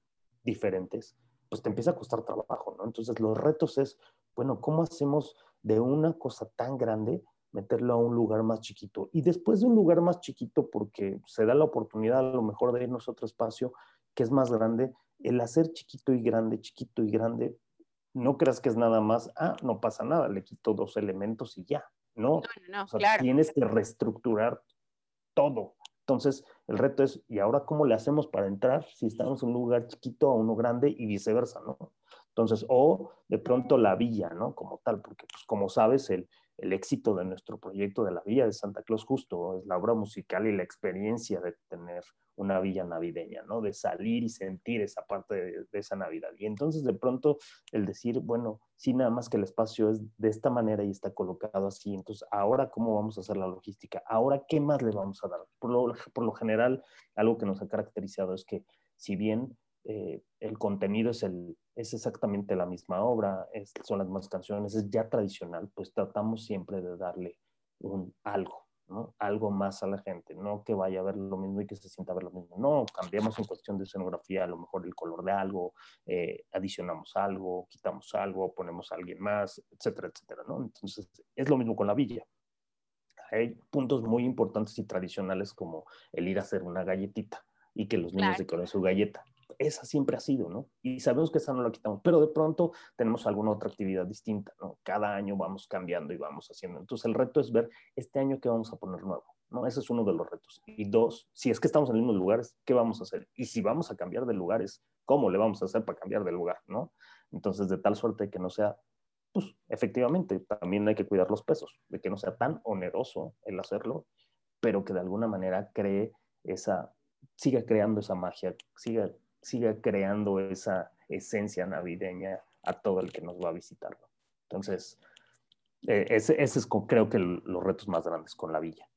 diferentes, pues te empieza a costar trabajo, ¿no? Entonces los retos es, bueno, ¿cómo hacemos de una cosa tan grande meterlo a un lugar más chiquito? Y después de un lugar más chiquito, porque se da la oportunidad a lo mejor de irnos a otro espacio que es más grande, el hacer chiquito y grande, chiquito y grande, no creas que es nada más, ah, no pasa nada, le quito dos elementos y ya, ¿no? no, no, claro. Tienes que reestructurar todo. Entonces, el reto es, ¿y ahora cómo le hacemos para entrar si estamos en un lugar chiquito a uno grande y viceversa, ¿no? Entonces, o de pronto la villa, ¿no? Como tal, porque pues como sabes, el, el éxito de nuestro proyecto de la Villa de Santa Claus justo es la obra musical y la experiencia de tener una villa navideña, ¿no? De salir y sentir esa parte de, esa Navidad. Y entonces de pronto el decir, bueno, sí, nada más que el espacio es de esta manera y está colocado así, entonces ahora cómo vamos a hacer la logística, ahora qué más le vamos a dar. Por lo, por lo general, algo que nos ha caracterizado es que si bien eh, el contenido es, el, es exactamente la misma obra, son las mismas canciones, es ya tradicional, pues tratamos siempre de darle un algo, ¿no? Algo más a la gente, no que vaya a ver lo mismo y que se sienta a ver lo mismo. No, cambiamos en cuestión de escenografía, a lo mejor el color de algo, eh, adicionamos algo, quitamos algo, ponemos a alguien más, etcétera, etcétera, ¿no? Entonces, es lo mismo con la villa. Hay puntos muy importantes y tradicionales como el ir a hacer una galletita y que los niños decoren su galleta esa siempre ha sido, ¿no? Y sabemos que esa no la quitamos, pero de pronto tenemos alguna otra actividad distinta, ¿no? Cada año vamos cambiando y vamos haciendo. Entonces el reto es ver este año qué vamos a poner nuevo, ¿no? Ese es uno de los retos. Y dos, si es que estamos en los mismos lugares, ¿qué vamos a hacer? Y si vamos a cambiar de lugares, ¿cómo le vamos a hacer para cambiar de lugar, ¿no? Entonces de tal suerte que no sea pues efectivamente también hay que cuidar los pesos, de que no sea tan oneroso el hacerlo, pero que de alguna manera cree esa, siga creando esa magia, siga siga creando esa esencia navideña a todo el que nos va a visitarlo. Entonces, eh, ese, ese, es creo que los retos más grandes con la villa.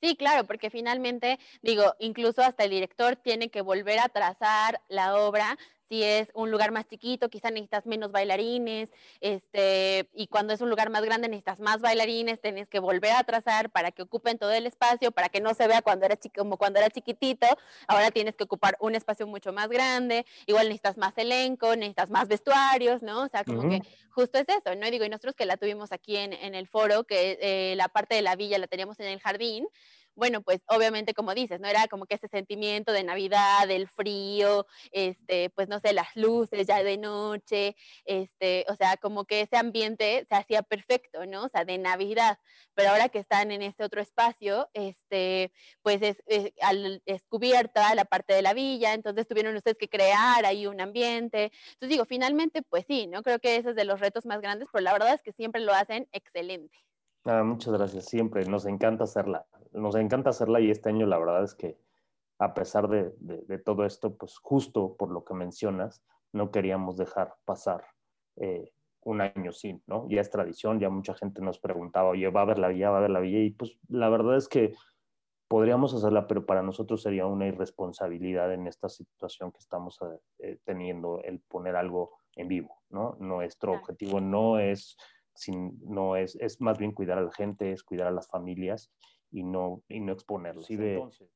Sí, claro, porque finalmente, digo, incluso hasta el director tiene que volver a trazar la obra si es un lugar más chiquito, quizá necesitas menos bailarines, este, y cuando es un lugar más grande necesitas más bailarines, tienes que volver a trazar para que ocupen todo el espacio, para que no se vea cuando era como cuando era chiquitito, ahora tienes que ocupar un espacio mucho más grande, igual necesitas más elenco, necesitas más vestuarios, ¿no? O sea, como que justo es eso, ¿no? Y digo, y nosotros que la tuvimos aquí en, en el foro, que eh, la parte de la villa la teníamos en el jardín, bueno, pues obviamente como dices, ¿no? Era como que ese sentimiento de Navidad, del frío, este, pues no sé, las luces ya de noche, este, o sea, como que ese ambiente se hacía perfecto, ¿no? O sea, de Navidad. Pero ahora que están en este otro espacio, este, pues es, al la parte de la villa, entonces tuvieron ustedes que crear ahí un ambiente. Entonces digo, finalmente, pues sí, ¿no? Creo que ese es de los retos más grandes, pero la verdad es que siempre lo hacen excelente. Ah, muchas gracias, siempre, nos encanta hacerla nos encanta hacerla y este año la verdad es que a pesar de, todo esto, pues justo por lo que mencionas, no queríamos dejar pasar eh, un año sin, ¿no? Ya es tradición, ya mucha gente nos preguntaba, oye, va a haber la villa, va a haber la villa, y pues la verdad es que podríamos hacerla, pero para nosotros sería una irresponsabilidad en esta situación que estamos eh, teniendo el poner algo en vivo, ¿no? Nuestro objetivo no es, sin, no es, es más bien cuidar a la gente, es cuidar a las familias y no, y no exponerlos.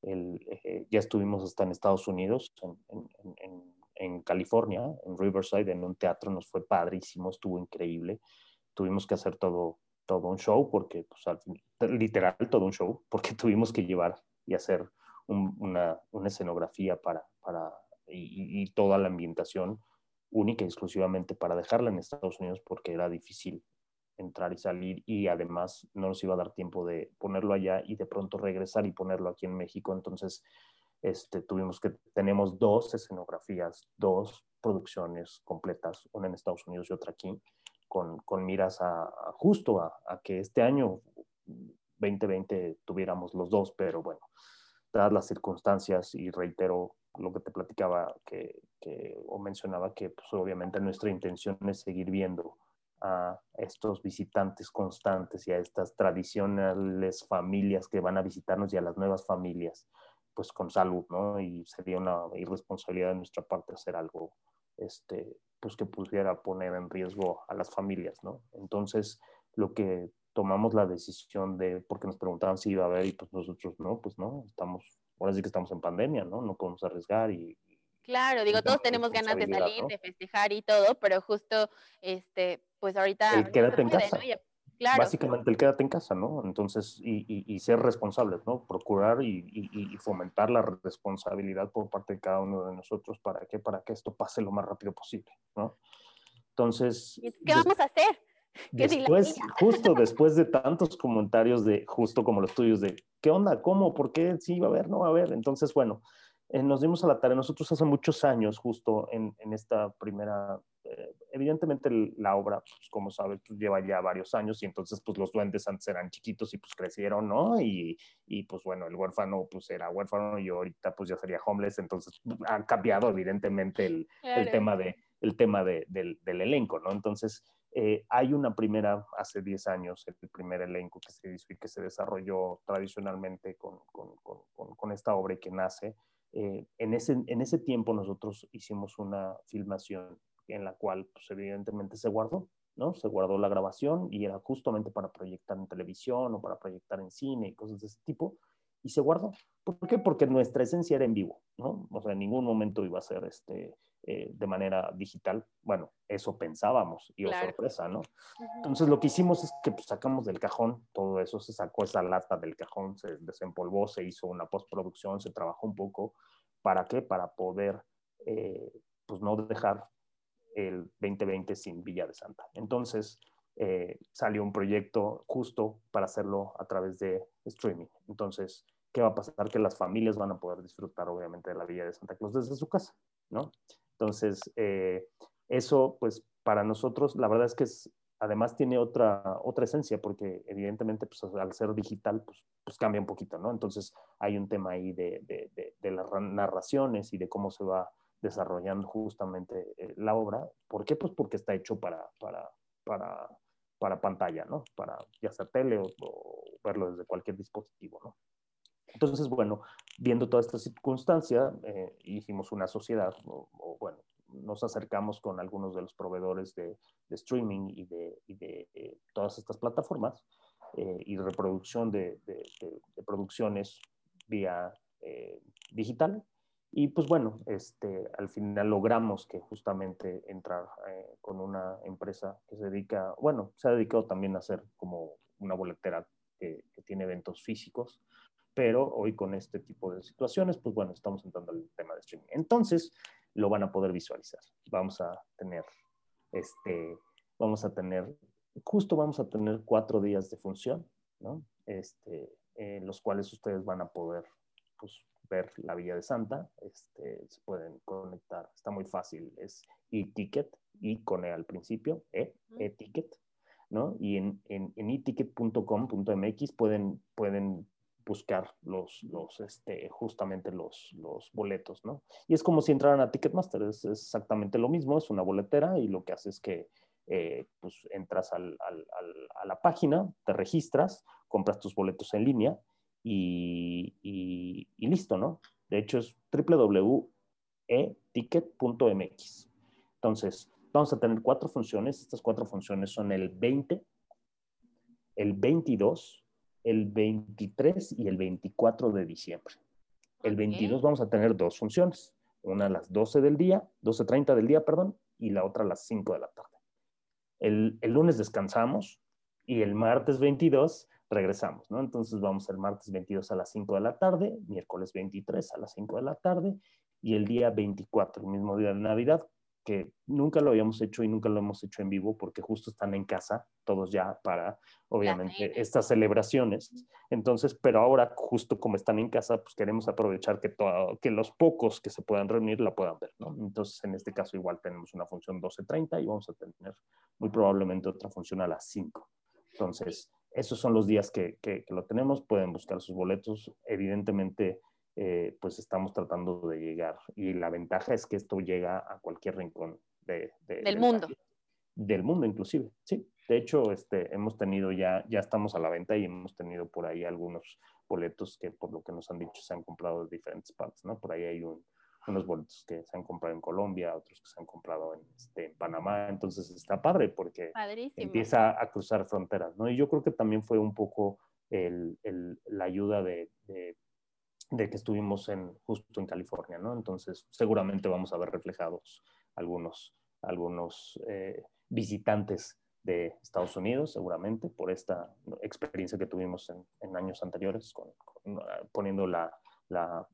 eh, ya estuvimos hasta en Estados Unidos, en, en, en, California, en Riverside, en un teatro, nos fue padrísimo, estuvo increíble. Tuvimos que hacer todo, todo un show, porque, pues, literal, todo un show, (laughs) porque tuvimos que llevar y hacer una, una, escenografía para, para y, y, toda la ambientación única y exclusivamente para dejarla en Estados Unidos porque era difícil entrar y salir y además no nos iba a dar tiempo de ponerlo allá y de pronto regresar y ponerlo aquí en México. Entonces, este, tuvimos que, tenemos dos escenografías, dos producciones completas, una en Estados Unidos y otra aquí, con, con miras a, justo a, que este año 2020 tuviéramos los dos, pero bueno, dadas las circunstancias y reitero lo que te platicaba que, que o mencionaba que pues obviamente nuestra intención es seguir viendo a estos visitantes constantes y a estas tradicionales familias que van a visitarnos y a las nuevas familias, pues con salud, ¿no? Y sería una irresponsabilidad de nuestra parte hacer algo, este, pues que pudiera poner en riesgo a las familias, ¿no? Entonces, lo que tomamos la decisión de, porque nos preguntaban si iba a haber y pues nosotros no, pues no, estamos, ahora sí que estamos en pandemia, ¿no? No podemos arriesgar y, Claro, digo, todos tenemos ganas de salir, de festejar y todo, pero justo, este, pues ahorita... El quédate en casa. Básicamente el quédate en casa, ¿no? Entonces, y, ser responsables, ¿no? Procurar y, fomentar la responsabilidad por parte de cada uno de nosotros para que, para que esto pase lo más rápido posible, ¿no? Entonces... ¿Qué vamos a hacer? (laughs) Después, justo (laughs) después de tantos comentarios de, justo como los tuyos, de, ¿qué onda? ¿Cómo? ¿Por qué? Sí, va a haber, no va a haber. Entonces, bueno, eh, nos dimos a la tarea, nosotros hace muchos años, justo en, en esta primera, eh, evidentemente la obra, pues, como sabes, pues, lleva ya varios años y entonces pues los duendes antes eran chiquitos y pues crecieron, ¿no? Y, y pues bueno, el huérfano pues era huérfano y ahorita pues ya sería homeless, entonces pues, ha cambiado evidentemente el, el tema, de, el tema de, del, del, elenco, ¿no? Entonces eh, hay una primera, hace 10 años, el primer elenco que se hizo y que se desarrolló tradicionalmente con, con, con, con esta obra y que nace eh, en, ese, en ese tiempo nosotros hicimos una filmación en la cual, pues, evidentemente se guardó, ¿no? Se guardó la grabación y era justamente para proyectar en televisión o para proyectar en cine y cosas de ese tipo y se guardó. ¿Por qué? Porque nuestra esencia era en vivo, ¿no? O sea, en ningún momento iba a ser este, eh, de manera digital. Bueno, eso pensábamos y oh, sorpresa, ¿no? Entonces lo que hicimos es que pues, sacamos del cajón todo eso, se sacó esa lata del cajón, se desempolvó, se hizo una postproducción, se trabajó un poco. ¿Para qué? Para poder, eh, pues no dejar el 2020 sin Villa de Santa. Entonces, eh, salió un proyecto justo para hacerlo a través de streaming. Entonces, ¿qué va a pasar? Que las familias van a poder disfrutar, obviamente, de la Villa de Santa Claus desde su casa, ¿no? Entonces, eh, eso, pues, para nosotros, la verdad es que es, además tiene otra, otra esencia, porque evidentemente, pues, al ser digital, pues, pues cambia un poquito, ¿no? Entonces, hay un tema ahí de, de, las narraciones y de cómo se va desarrollando justamente eh, la obra. ¿Por qué? Pues porque está hecho para, para, para, para pantalla, ¿no? Para ya sea tele o, o verlo desde cualquier dispositivo, ¿no? Entonces, bueno, viendo toda esta circunstancia, eh, hicimos una sociedad, o, bueno, nos acercamos con algunos de los proveedores de, streaming y de, eh, todas estas plataformas eh, y reproducción de, producciones vía digital. Y pues bueno, este, al final logramos que justamente entrar con una empresa que se dedica, bueno, se ha dedicado también a hacer como una boletera que tiene eventos físicos pero hoy con este tipo de situaciones, pues bueno, estamos entrando al tema de streaming. Entonces, lo van a poder visualizar. Vamos a tener, este, vamos a tener, justo vamos a tener cuatro días de función, ¿no? Este, en los cuales ustedes van a poder, pues, ver la Villa de Santa, este, se pueden conectar, está muy fácil, es e-ticket, y con E al principio, E, e-ticket, ¿no? Y en, en, en eticket.com.mx pueden, pueden buscar los, los, este, justamente los, los boletos, ¿no? Y es como si entraran a Ticketmaster, es, exactamente lo mismo, es una boletera y lo que hace es que eh, pues entras al, al, a la página, te registras, compras tus boletos en línea y, y, y listo, ¿no? De hecho es www.eticket.mx. Entonces, vamos a tener cuatro funciones. Estas cuatro funciones son el 20, el 22, el 23 y el 24 de diciembre. El 22 vamos a tener dos funciones, una a las 12 del día, 12.30 del día, perdón, y la otra a las 5 de la tarde. El, el, lunes descansamos y el martes 22 regresamos, ¿no? Entonces vamos el martes 22 a las 5 de la tarde, miércoles 23 a las 5 de la tarde y el día 24, el mismo día de Navidad, que nunca lo habíamos hecho y nunca lo hemos hecho en vivo porque justo están en casa todos ya para, obviamente, estas celebraciones. Entonces, pero ahora justo como están en casa, pues queremos aprovechar que, todo, que los pocos que se puedan reunir la puedan ver, ¿no? Entonces, en este caso igual tenemos una función 12.30 y vamos a tener muy probablemente otra función a las 5. Entonces, esos son los días que, que, que lo tenemos. Pueden buscar sus boletos. Evidentemente, eh, pues estamos tratando de llegar. Y la ventaja es que esto llega a cualquier rincón de, del, mundo. del mundo inclusive, sí. De hecho, este, hemos tenido ya, ya estamos a la venta y hemos tenido por ahí algunos boletos que por lo que nos han dicho se han comprado de diferentes partes, ¿no? Por ahí hay unos boletos que se han comprado en Colombia, otros que se han comprado en, este, Panamá, entonces está padre porque empieza a cruzar fronteras, ¿no? Y yo creo que también fue un poco el, el, la ayuda de, de de que estuvimos en, justo en California, ¿no? Entonces, seguramente vamos a ver reflejados algunos, algunos eh, visitantes de Estados Unidos, seguramente, por esta experiencia que tuvimos en, años anteriores, con, poniendo la, la,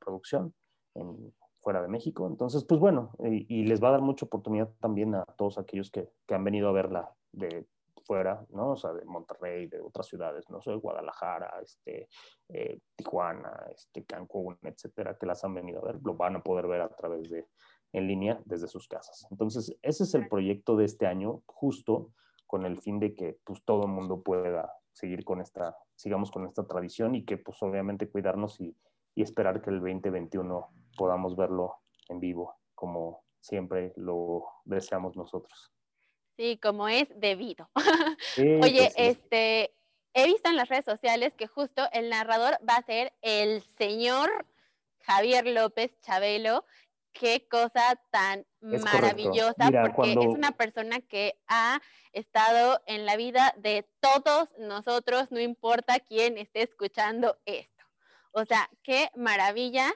producción en, fuera de México. Entonces, pues bueno, y, les va a dar mucha oportunidad también a todos aquellos que, que han venido a verla de fuera, ¿no? O sea, de Monterrey, de otras ciudades, no sé, Guadalajara, este, eh, Tijuana, este, Cancún, etcétera, que las han venido a ver, lo van a poder ver a través de, en línea desde sus casas. Entonces, ese es el proyecto de este año, justo con el fin de que pues todo el mundo pueda seguir con esta, sigamos con esta tradición y que pues obviamente cuidarnos y, y esperar que el 2021 podamos verlo en vivo como siempre lo deseamos nosotros. Sí, como es debido. (laughs) Oye, este, he visto en las redes sociales que justo el narrador va a ser el señor Javier López Chabelo. Qué cosa tan maravillosa, porque es una persona que ha estado en la vida de todos nosotros, no importa quién esté escuchando esto. O sea, qué maravilla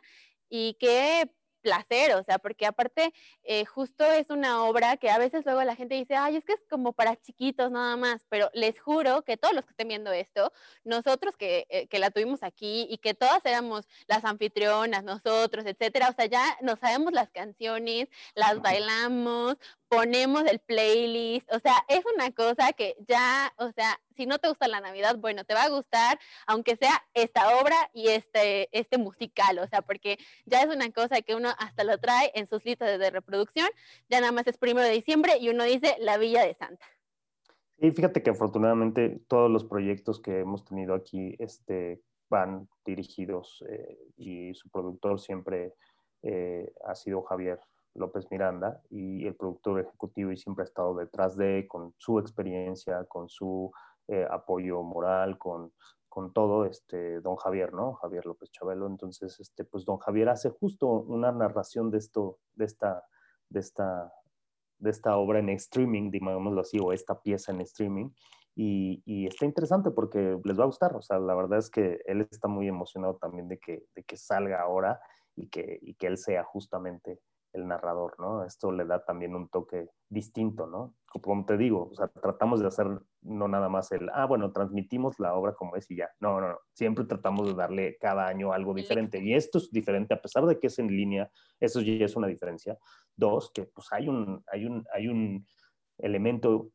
y qué placer, o sea, porque aparte eh, justo es una obra que a veces luego la gente dice, ay, es que es como para chiquitos nada más, pero les juro que todos los que estén viendo esto, nosotros que, eh, que la tuvimos aquí y que todas éramos las anfitrionas, nosotros, etcétera, o sea, ya nos sabemos las canciones, las bailamos, ponemos el playlist, o sea, es una cosa que ya, o sea, si no te gusta la Navidad, bueno, te va a gustar, aunque sea esta obra y este, este musical, o sea, porque ya es una cosa que uno hasta lo trae en sus listas de reproducción, ya nada más es primero de diciembre y uno dice La Villa de Santa. Y fíjate que afortunadamente todos los proyectos que hemos tenido aquí este, van dirigidos eh, y su productor siempre eh, ha sido Javier López Miranda y el productor ejecutivo y siempre ha estado detrás de, con su experiencia, con su eh, apoyo moral, con, con todo, este, don Javier, ¿no? Javier López Chabelo. Entonces, este, pues don Javier hace justo una narración de esto, de esta, de esta, de esta obra en streaming, digámoslo así, o esta pieza en streaming. Y, y, está interesante porque les va a gustar. O sea, la verdad es que él está muy emocionado también de que, de que salga ahora y que, y que él sea justamente el narrador, ¿no? Esto le da también un toque distinto, ¿no? Como te digo, o sea, tratamos de hacer no nada más el, ah, bueno, transmitimos la obra como es y ya. No, no, no. Siempre tratamos de darle cada año algo diferente. Y esto es diferente, a pesar de que es en línea, eso ya es una diferencia. Dos, que pues hay un, hay un, hay un elemento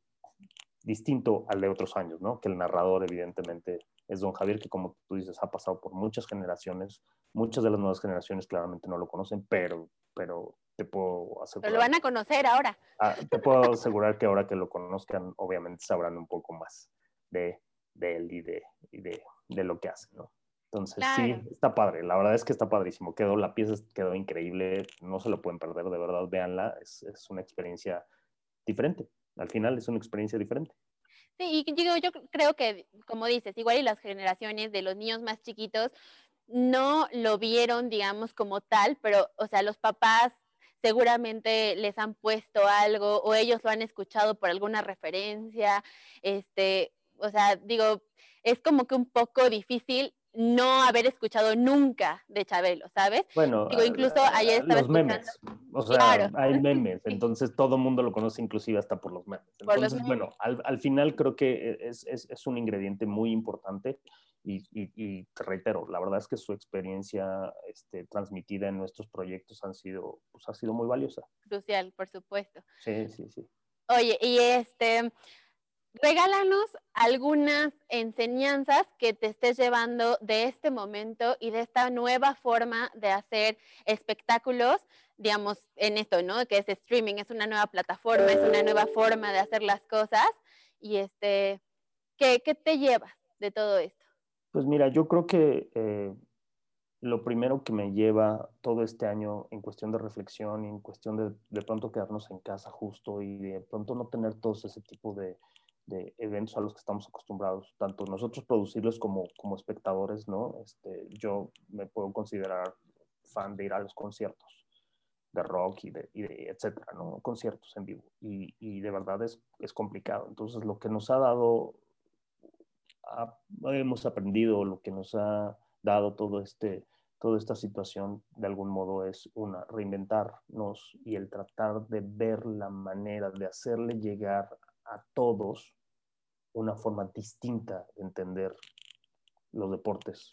distinto al de otros años, ¿no? Que el narrador, evidentemente, es don Javier, que como tú dices, ha pasado por muchas generaciones. Muchas de las nuevas generaciones claramente no lo conocen, pero, pero te puedo asegurar. lo van a conocer ahora. Ah, te puedo asegurar que ahora que lo conozcan, obviamente sabrán un poco más de, de él y, de, y de, de, lo que hace, ¿no? Entonces, sí, está padre. La verdad es que está padrísimo. Quedó, la pieza quedó increíble. No se lo pueden perder, de verdad, véanla. Es, es una experiencia diferente. Al final es una experiencia diferente. Sí, y digo, yo creo que, como dices, igual y las generaciones de los niños más chiquitos no lo vieron, digamos, como tal, pero, o sea, los papás seguramente les han puesto algo o ellos lo han escuchado por alguna referencia, este, o sea, digo, es como que un poco difícil no haber escuchado nunca de Chabelo, ¿sabes? Bueno, Digo, incluso ayer estaba los memes, o sea, hay (laughs) memes, entonces todo el mundo lo conoce inclusive hasta por los memes. Entonces, bueno, al, al, final creo que es, es, es, un ingrediente muy importante y, te reitero, la verdad es que su experiencia este, transmitida en nuestros proyectos han sido, pues, ha sido muy valiosa. Crucial, por supuesto. Sí, sí, sí. Oye, y este, regálanos algunas enseñanzas que te estés llevando de este momento y de esta nueva forma de hacer espectáculos, digamos, en esto, ¿no? Que es streaming, es una nueva plataforma, es una nueva forma de hacer las cosas. Y este, ¿qué, qué te llevas de todo esto? Pues mira, yo creo que eh, lo primero que me lleva todo este año en cuestión de reflexión en cuestión de de pronto quedarnos en casa justo y de pronto no tener todos ese tipo de, de eventos a los que estamos acostumbrados, tanto nosotros producirlos como, como espectadores, ¿no? Este, yo me puedo considerar fan de ir a los conciertos de rock y de, etcétera, ¿no? Conciertos en vivo. Y, y de verdad es, es complicado. Entonces, lo que nos ha dado hemos aprendido, lo que nos ha dado todo este, toda esta situación, de algún modo es una, reinventarnos y el tratar de ver la manera de hacerle llegar a todos una forma distinta de entender los deportes,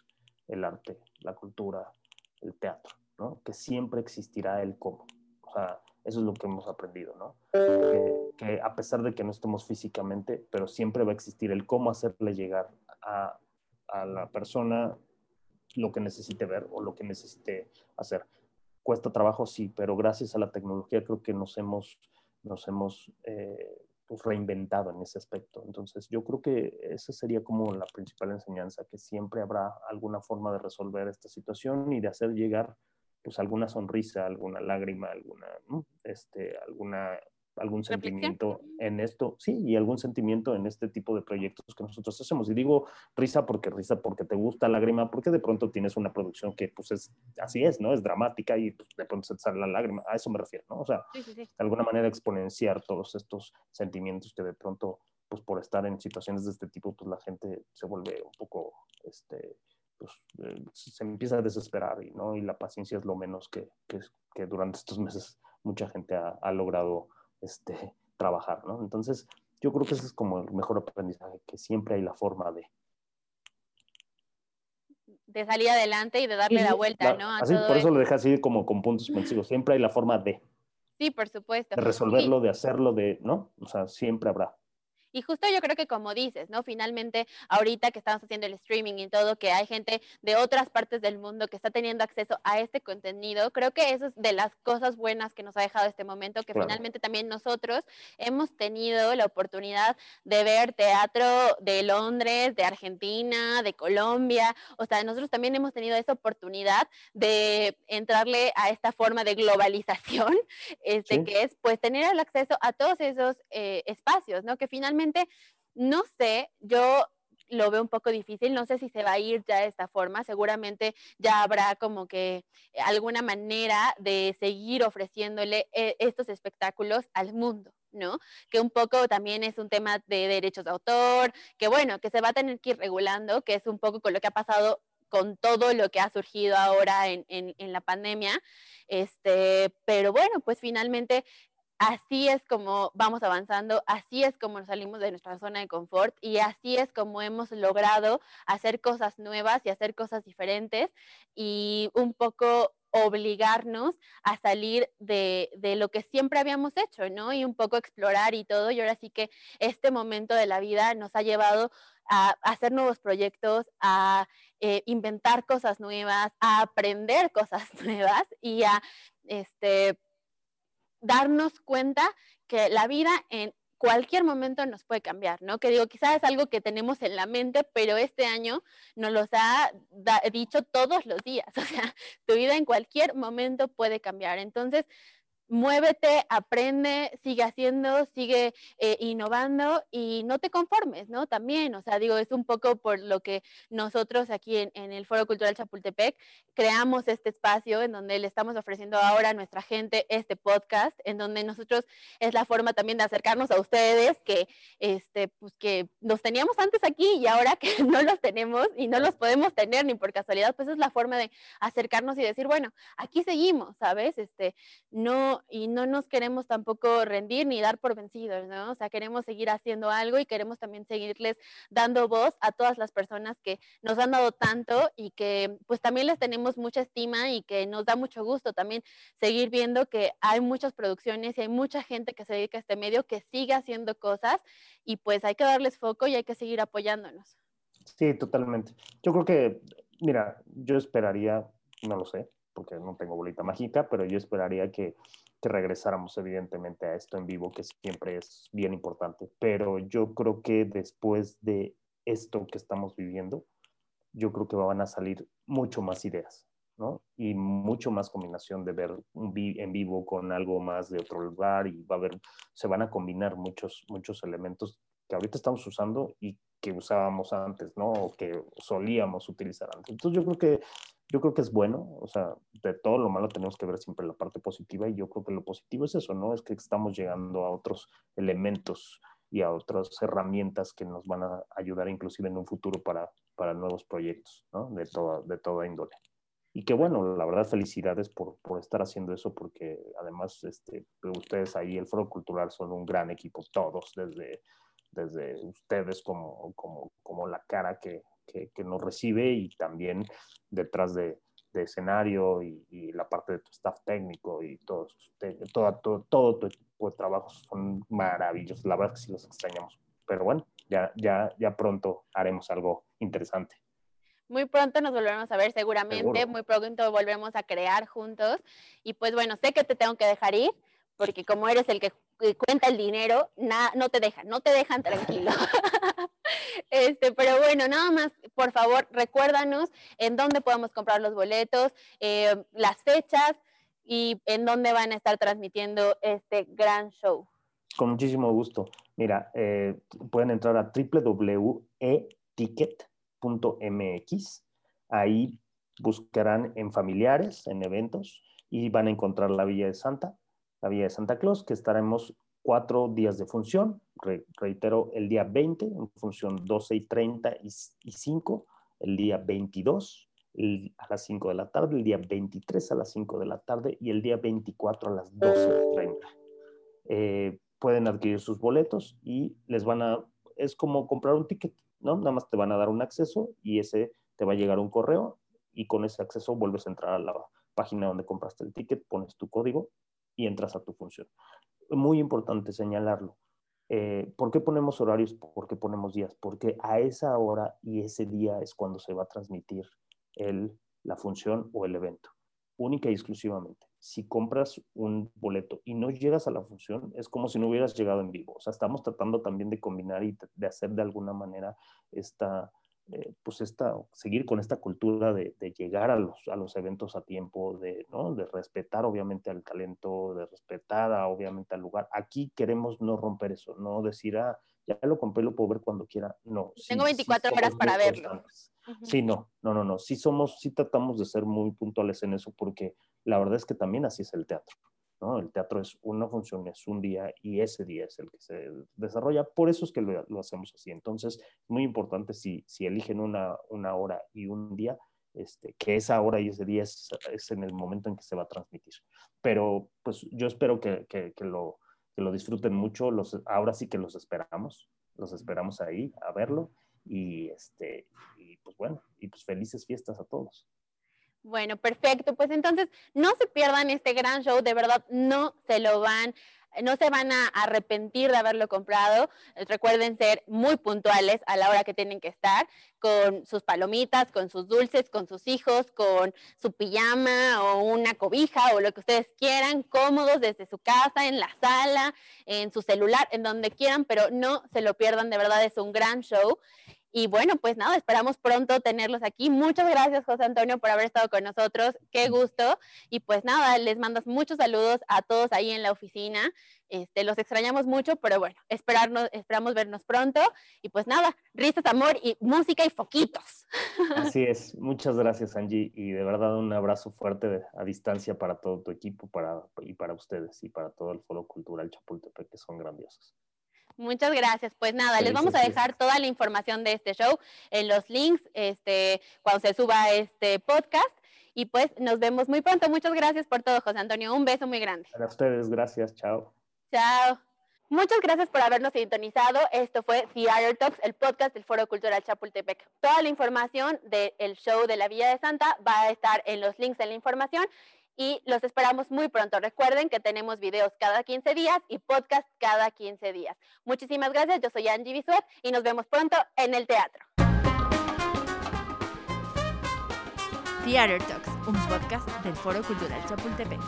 el arte, la cultura, el teatro, ¿no? Que siempre existirá el cómo. O sea, Eso es lo que hemos aprendido, ¿no? Que, a pesar de que no estemos físicamente, pero siempre va a existir el cómo hacerle llegar a, a la persona lo que necesite ver o lo que necesite hacer. Cuesta trabajo, sí, pero gracias a la tecnología creo que nos hemos, nos hemos eh, pues, reinventado en ese aspecto. Entonces, yo creo que esa sería como la principal enseñanza, que siempre habrá alguna forma de resolver esta situación y de hacer llegar pues alguna sonrisa, alguna lágrima, alguna, este, alguna algún sentimiento en esto, sí, y algún sentimiento en este tipo de proyectos que nosotros hacemos. Y digo risa porque risa porque te gusta, lágrima porque de pronto tienes una producción que pues es, así es, ¿no? Es dramática y pues, de pronto se te sale la lágrima, a eso me refiero, ¿no? O sea, de alguna manera exponenciar todos estos sentimientos que de pronto, pues por estar en situaciones de este tipo, pues la gente se vuelve un poco, este, pues eh, se empieza a desesperar y, ¿no? Y la paciencia es lo menos que, que, que durante estos meses mucha gente ha, ha logrado este, (laughs) trabajar, ¿no? Entonces, yo creo que ese es como el mejor aprendizaje, que siempre hay la forma de... De salir adelante y de darle la vuelta, ¿no? así, por eso lo deja así como con puntos suspensivos. Siempre hay la forma de. Sí, por supuesto. De resolverlo, de hacerlo, de, ¿no? O sea, siempre habrá. Y justo yo creo que como dices, ¿no? Finalmente, ahorita que estamos haciendo el streaming y todo, que hay gente de otras partes del mundo que está teniendo acceso a este contenido, creo que eso es de las cosas buenas que nos ha dejado este momento, que finalmente también nosotros hemos tenido la oportunidad de ver teatro de Londres, de Argentina, de Colombia, o sea, nosotros también hemos tenido esa oportunidad de entrarle a esta forma de globalización, (laughs) este, que es pues tener el acceso a todos esos eh, espacios, ¿no? Que finalmente no sé, yo lo veo un poco difícil, no sé si se va a ir ya de esta forma, seguramente ya habrá como que alguna manera de seguir ofreciéndole eh, estos espectáculos al mundo. ¿no? Que un poco también es un tema de derechos de autor, que bueno, que se va a tener que ir regulando, que es un poco con lo que ha pasado con todo lo que ha surgido ahora en, en la pandemia. Este, pero bueno, pues finalmente así es como vamos avanzando, así es como nos salimos de nuestra zona de confort y así es como hemos logrado hacer cosas nuevas y hacer cosas diferentes y un poco obligarnos a salir de, lo que siempre habíamos hecho, ¿no? Y un poco explorar y todo. Y ahora sí que este momento de la vida nos ha llevado a, hacer nuevos proyectos, a eh, inventar cosas nuevas, a aprender cosas (laughs) nuevas y a este, darnos cuenta que la vida en cualquier momento nos puede cambiar, ¿no? Que digo, quizás es algo que tenemos en la mente, pero este año nos los ha dicho todos los días, (laughs) o sea, tu vida en cualquier momento puede cambiar. Entonces, muévete, aprende, sigue haciendo, sigue eh, innovando y no te conformes, ¿no? También, o sea, digo, es un poco por lo que nosotros aquí en, el Foro Cultural Chapultepec creamos este espacio en donde le estamos ofreciendo ahora a nuestra gente este podcast, en donde nosotros es la forma también de acercarnos a ustedes que, este, pues que nos teníamos antes aquí y ahora (laughs) que no los tenemos y no los podemos tener ni por casualidad, pues es la forma de acercarnos y decir, bueno, aquí seguimos, ¿sabes? Este, no, y no nos queremos tampoco rendir ni dar por vencidos, ¿no? O sea, queremos seguir haciendo algo y queremos también seguirles dando voz a todas las personas que nos han dado tanto y que pues también les tenemos mucha estima y que nos da mucho gusto también seguir viendo que hay muchas producciones y hay mucha gente que se dedica a este medio que sigue haciendo cosas y pues hay que darles foco y hay que seguir apoyándonos. Sí, totalmente. Yo creo que, mira, yo esperaría, no lo sé, porque no tengo bolita mágica, pero yo esperaría que que regresáramos evidentemente a esto en vivo, que siempre es bien importante. Pero yo creo que después de esto que estamos viviendo, yo creo que van a salir mucho más ideas, ¿no? Y mucho más combinación de ver un en vivo con algo más de otro lugar y va a haber, se van a combinar muchos, muchos elementos que ahorita estamos usando y que usábamos antes, ¿no? O que solíamos utilizar antes. Entonces yo creo que yo creo que es bueno, o sea, de todo lo malo tenemos que ver siempre la parte positiva y yo creo que lo positivo es eso, ¿no? Es que estamos llegando a otros elementos y a otras herramientas que nos van a ayudar inclusive en un futuro para, para nuevos proyectos, ¿no? De toda, de toda índole. Y que bueno, la verdad, felicidades por, por estar haciendo eso, porque además este, ustedes ahí, el Foro Cultural, son un gran equipo, todos, desde, desde ustedes como, como, como la cara que, que, nos recibe y también detrás de, escenario y, la parte de tu staff técnico y todo, todo, todo, tu equipo de trabajo son maravillosos. La verdad es que sí los extrañamos. Pero bueno, ya, ya, ya pronto haremos algo interesante. Muy pronto nos volveremos a ver seguramente, muy pronto volvemos a crear juntos. Y pues bueno, sé que te tengo que dejar ir, porque como eres el que cuenta el dinero, no te dejan, no te dejan tranquilo. (laughs) este, pero bueno, nada más, por favor, recuérdanos en dónde podemos comprar los boletos, eh, las fechas y en dónde van a estar transmitiendo este gran show. Con muchísimo gusto. Mira, eh, pueden entrar a www.eticket.mx. Ahí buscarán en familiares, en eventos, y van a encontrar la Villa de Santa la Villa de Santa Claus, que estaremos cuatro días de función. reitero, el día 20 en función 12 y 30 y, 5, el día 22 a las 5 de la tarde, el día 23 a las 5 de la tarde y el día 24 a las 12.30. Eh, pueden adquirir sus boletos y les van a, es como comprar un ticket, ¿no? Nada más te van a dar un acceso y ese te va a llegar un correo y con ese acceso vuelves a entrar a la página donde compraste el ticket, pones tu código y entras a tu función. Muy importante señalarlo. Eh, ¿Por qué ponemos horarios? ¿Por qué ponemos días? Porque a esa hora y ese día es cuando se va a transmitir el, la función o el evento, única y exclusivamente. Si compras un boleto y no llegas a la función, es como si no hubieras llegado en vivo. O sea, estamos tratando también de combinar y de hacer de alguna manera esta, eh, pues esta, seguir con esta cultura de, llegar a los, a los, eventos a tiempo, de, ¿no? de respetar obviamente al talento, de respetar a, obviamente al lugar. Aquí queremos no romper eso, no decir, ah, ya lo compré, lo puedo ver cuando quiera. No. Tengo 24 horas para verlo. Sí, no, no, no, no. Sí somos, sí tratamos de ser muy puntuales en eso porque la verdad es que también así es el teatro. El teatro es una función, es un día y ese día es el que se desarrolla. Por eso es que lo, hacemos así. Entonces, es muy importante si, si eligen una, hora y un día, este, que esa hora y ese día es, en el momento en que se va a transmitir. Pero pues yo espero que, que, lo, que lo disfruten mucho. Los, ahora sí que los esperamos, los esperamos ahí a verlo y, este, y pues bueno, y pues felices fiestas a todos. Bueno, perfecto. Pues entonces no se pierdan este gran show, de verdad no se lo van no se van a arrepentir de haberlo comprado. Recuerden ser muy puntuales a la hora que tienen que estar, con sus palomitas, con sus dulces, con sus hijos, con su pijama o una cobija o lo que ustedes quieran, cómodos desde su casa, en la sala, en su celular, en donde quieran, pero no se lo pierdan, de verdad es un gran show. Y bueno, pues nada, esperamos pronto tenerlos aquí. Muchas gracias, José Antonio, por haber estado con nosotros. Qué gusto. Y pues nada, les mandas muchos saludos a todos ahí en la oficina. Este, los extrañamos mucho, pero bueno, esperarnos, esperamos vernos pronto. Y pues nada, risas, amor y música y foquitos. (laughs) Así es. Muchas gracias, Angie. Y de verdad un abrazo fuerte a distancia para todo tu equipo para, y para ustedes y para todo el Foro Cultural Chapultepec, que son grandiosos. Muchas gracias. Pues nada, les vamos a dejar toda la información de este show en los links este, cuando se suba este podcast. Y pues nos vemos muy pronto. Muchas gracias por todo, José Antonio. Un beso muy grande. A ustedes, gracias. Chao. Chao. Muchas gracias por habernos sintonizado. Esto fue Theater Talks, el podcast del Foro Cultural Chapultepec. Toda la información del show de la Villa de Santa va a estar en los links de la información y los esperamos muy pronto. Recuerden que tenemos videos cada 15 días y podcast cada 15 días. Muchísimas gracias, yo soy Angie Bisuet y nos vemos pronto en el teatro. Theater Talks, un podcast del Foro Cultural Chapultepec.